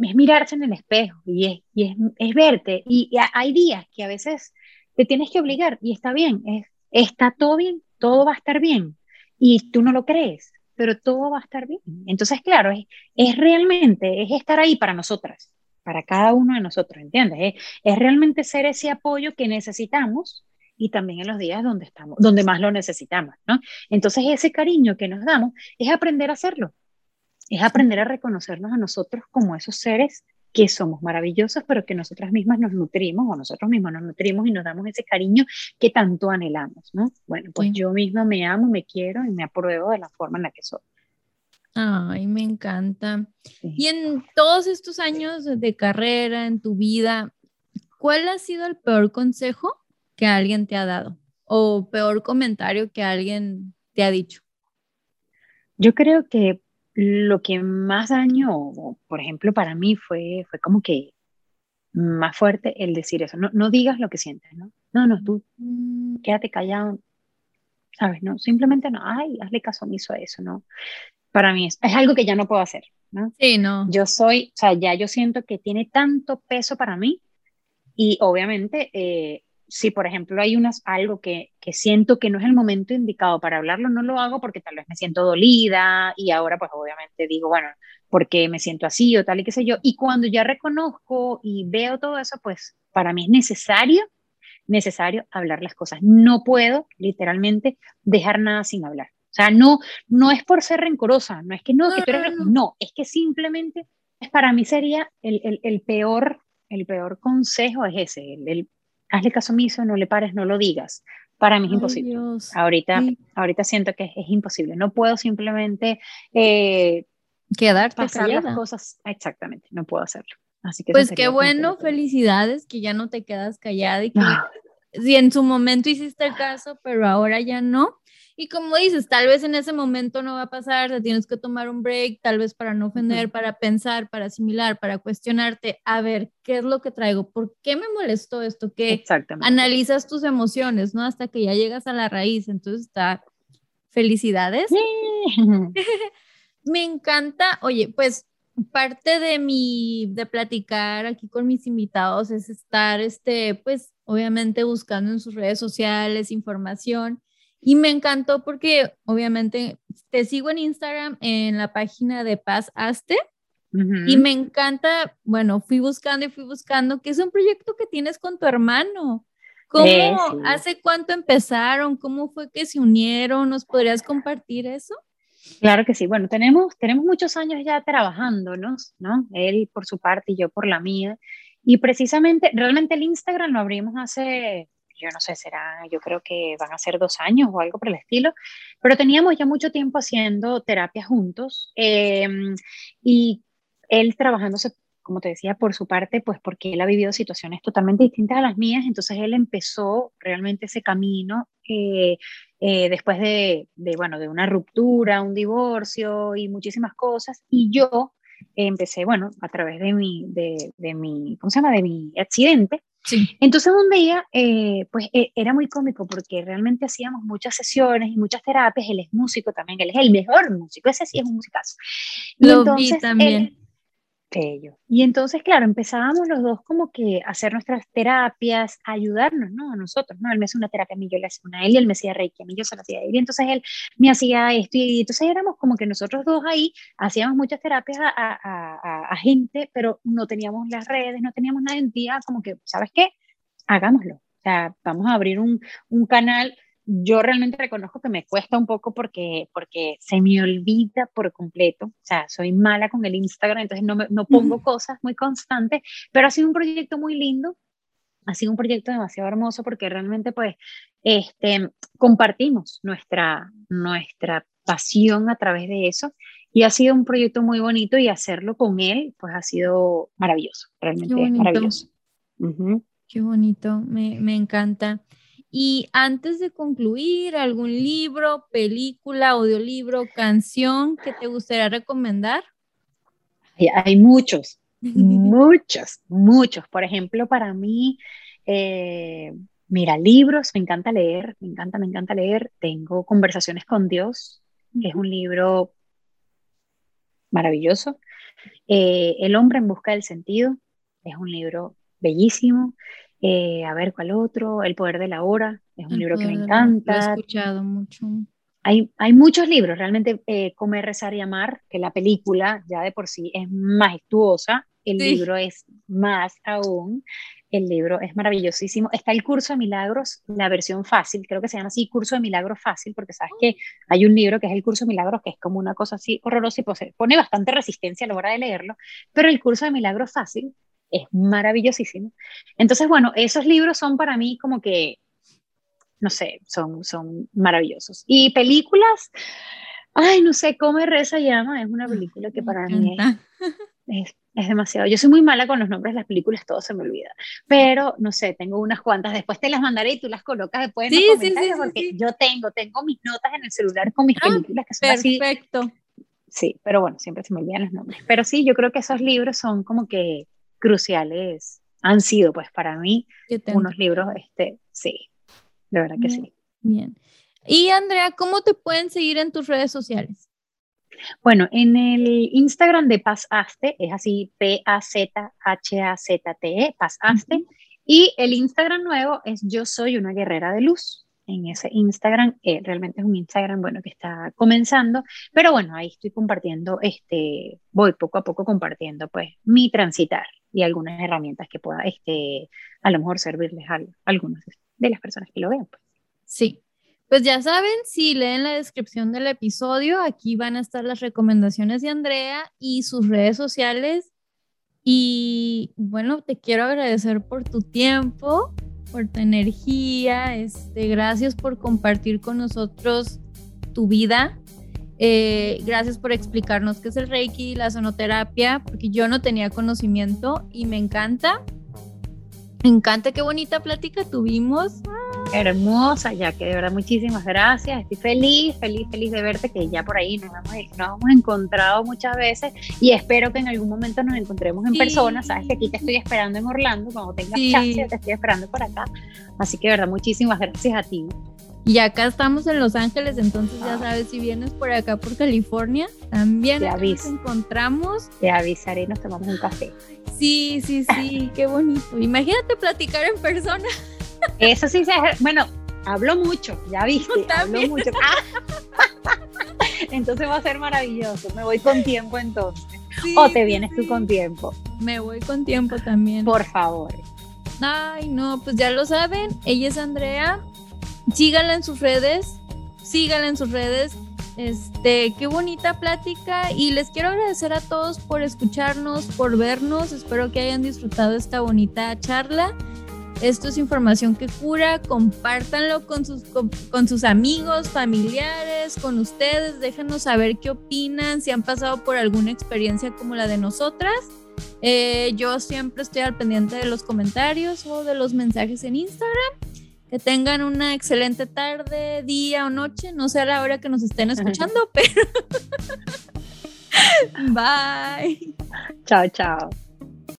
es mirarse en el espejo y es, y es, verte. Y, hay días que a veces te tienes que obligar y está bien, es, está todo bien, todo va a estar bien. Y tú no lo crees, pero todo va a estar bien. Entonces, claro, es, es realmente, es estar ahí para nosotras, para cada uno de nosotros, ¿entiendes? Es, es realmente ser ese apoyo que necesitamos y también en los días donde estamos, donde más lo necesitamos, ¿no? Entonces ese cariño que nos damos es aprender a hacerlo, es aprender a reconocernos a nosotros como esos seres que somos maravillosos, pero que nosotras mismas nos nutrimos o nosotros mismos nos nutrimos y nos damos ese cariño que tanto anhelamos, ¿no? Bueno, pues yo misma me amo, me quiero y me apruebo de la forma en la que soy. Ay, me encanta. Y en todos estos años de carrera, en tu vida, ¿cuál ha sido el peor consejo que alguien te ha dado? ¿O peor comentario que alguien te ha dicho? Yo creo que lo que más daño, por ejemplo, para mí fue, fue como que más fuerte el decir eso. No, no digas lo que sientes, ¿no? No, no, tú mm. quédate callado, ¿sabes? No, simplemente no, ay, hazle caso omiso a eso, ¿no? Para mí es, es algo que ya no puedo hacer, ¿no? Sí, no. Yo soy, o sea, ya yo siento que tiene tanto peso para mí y obviamente eh, si por ejemplo hay unas, algo que, que, siento que no es el momento indicado para hablarlo, no lo hago porque tal vez me siento dolida y ahora pues obviamente digo, bueno, porque me siento así o tal y qué sé yo. Y cuando ya reconozco y veo todo eso, pues para mí es necesario, necesario hablar las cosas. No puedo literalmente dejar nada sin hablar. O sea, no, no es por ser rencorosa, no es que no, que tú eres, no, es que simplemente para mí sería el, el, el peor el peor consejo es ese, el, hazle caso omiso, no le pares, no lo digas. Para mí es imposible. Ahorita, ahorita siento que es, imposible. No puedo simplemente eh, quedarte pasar las cosas. Exactamente, no puedo hacerlo. Así que pues qué bueno, felicidades que ya no te quedas callada y que ah. si en su momento hiciste el caso, pero ahora ya no. Y como dices, tal vez en ese momento no va a pasar, te tienes que tomar un break, tal vez para no ofender, para pensar, para asimilar, para cuestionarte, a ver, ¿qué es lo que traigo? ¿Por qué me molestó esto? Que analizas tus emociones, ¿no? Hasta que ya llegas a la raíz. Entonces está, felicidades. me encanta, oye, pues parte de mi, de platicar aquí con mis invitados es estar, este, pues, obviamente buscando en sus redes sociales información y me encantó porque obviamente te sigo en Instagram en la página de Paz Aste. Y me encanta, bueno, fui buscando y fui buscando, que es un proyecto que tienes con tu hermano. ¿Cómo, eh, hace cuánto empezaron? ¿Cómo fue que se unieron? ¿Nos podrías compartir eso? Claro que sí. Bueno, tenemos, tenemos muchos años ya trabajándonos, ¿no? Él por su parte y yo por la mía. Y precisamente, realmente el Instagram lo abrimos hace yo no sé, será, yo creo que van a ser dos años o algo por el estilo, pero teníamos ya mucho tiempo haciendo terapia juntos em, y él trabajándose, como te decía, por su parte, pues porque él ha vivido situaciones totalmente distintas a las mías, entonces él empezó realmente ese camino eh, eh, después de, de, bueno, de una ruptura, un divorcio y muchísimas cosas, y yo empecé, bueno, a través de mi, de, de mi, ¿cómo se llama? De mi accidente, entonces un día, eh, pues e, era muy cómico porque realmente hacíamos muchas sesiones y muchas terapias. Él es músico también, él es el mejor músico, ese sí es un musicazo. Lo vi también. Y entonces, claro, empezábamos los dos como que a hacer nuestras terapias, a ayudarnos, ¿no? A nosotros, ¿no? Él me hacía una terapia a mí, yo le hacía una a él, y él me hacía reiki, a mí yo se lo hacía a él, y entonces él me hacía esto, y entonces éramos como que nosotros dos ahí hacíamos muchas terapias a, a, a, gente, pero no teníamos las redes, no teníamos nada en día, como que, ¿sabes qué? Hagámoslo. O sea, vamos a abrir un, un canal yo realmente reconozco que me cuesta un poco porque, porque se me olvida por completo, o sea, soy mala con el Instagram, entonces no, no pongo cosas muy constantes, pero ha sido un proyecto muy lindo, ha sido un proyecto demasiado hermoso porque realmente pues este, compartimos nuestra, nuestra pasión a través de eso y ha sido un proyecto muy bonito y hacerlo con él pues ha sido maravilloso, realmente maravilloso. Qué bonito, me, me encanta. Y antes de concluir, ¿algún libro, película, audiolibro, canción que te gustaría recomendar? Hay, muchos, muchos, muchos. Por ejemplo, para mí, eh, mira, libros, me encanta leer, me encanta, me encanta leer. Tengo Conversaciones con Dios, que es un libro maravilloso. Eh, El hombre en busca del sentido, es un libro bellísimo. Eh, a ver, ¿cuál otro? El poder de la hora, es un libro que me encanta. Lo he escuchado mucho. Hay, hay muchos libros, realmente eh, Comer, Rezar y Amar, que la película ya de por sí es majestuosa, el libro es más aún, El libro es maravillosísimo. Está el curso de milagros, la versión fácil, creo que se llama así, curso de milagros fácil, porque sabes que hay un libro que es el curso de milagros, que es como una cosa así horrorosa y pone bastante resistencia a la hora de leerlo, pero el curso de milagros fácil es maravillosísimo. Entonces, bueno, esos libros son para mí como que, no sé, son, son maravillosos. Y películas, ay, no sé, Come, Reza, Llama, es una película que para mí es es demasiado. Yo soy muy mala con los nombres de las películas, todo se me olvida. Pero, no sé, tengo unas cuantas. Después te las mandaré y tú las colocas después en los comentarios porque yo tengo, tengo mis notas en el celular con mis ah, películas que son perfecto. Sí, pero bueno, siempre se me olvidan los nombres. Pero sí, yo creo que esos libros son como que cruciales, han sido pues para mí unos libros, este, sí, de verdad que sí. Bien. Y Andrea, ¿cómo te pueden seguir en tus redes sociales? Bueno, en el Instagram de Pazaste, es así, P-A-Z-H-A-Z-T-E, Pazaste, y el Instagram nuevo es Yo Soy una Guerrera de Luz. En ese Instagram, eh, realmente es un Instagram, bueno, que está comenzando, pero bueno, ahí estoy compartiendo, este, voy poco a poco compartiendo, pues, mi transitar y algunas herramientas que pueda, este, a lo mejor servirles a, algunas de las personas que lo vean, pues. Sí, pues ya saben, si leen la descripción del episodio, aquí van a estar las recomendaciones de Andrea y sus redes sociales. Y bueno, te quiero agradecer por tu tiempo, por tu energía. Este, gracias por compartir con nosotros tu vida. Eh, gracias por explicarnos qué es el Reiki, la sonoterapia, porque yo no tenía conocimiento y me encanta. Me encanta, qué bonita plática tuvimos. Hermosa, ya que de verdad muchísimas gracias. Estoy feliz, feliz, feliz de verte, que ya por ahí nos hemos, nos hemos encontrado muchas veces y espero que en algún momento nos encontremos en persona. Sabes que aquí te estoy esperando en Orlando, cuando tengas chance, te estoy esperando por acá. Así que de verdad muchísimas gracias a ti. Y acá estamos en Los Ángeles, entonces ya ah. sabes, si vienes por acá por California, también nos encontramos. Te avisaré y nos tomamos un café. Sí, sí, sí, qué bonito. Imagínate platicar en persona. Eso sí, se, bueno, hablo mucho, ya viste, hablo mucho. entonces va a ser maravilloso. Me voy con tiempo entonces. o te vienes tú con tiempo. Me voy con tiempo también. Por favor. Ay, no, pues ya lo saben. Ella es Andrea. Síganla en sus redes. Síganla en sus redes. Este, qué bonita plática y les quiero agradecer a todos por escucharnos, por vernos. Espero que hayan disfrutado esta bonita charla. Esto es información que cura, compártanlo con sus, con, sus amigos, familiares, con ustedes, déjenos saber qué opinan, si han pasado por alguna experiencia como la de nosotras. Eh, yo siempre estoy al pendiente de los comentarios o de los mensajes en Instagram. Que tengan una excelente tarde, día o noche, no sé a la hora que nos estén escuchando, pero... Bye. Chao, chao.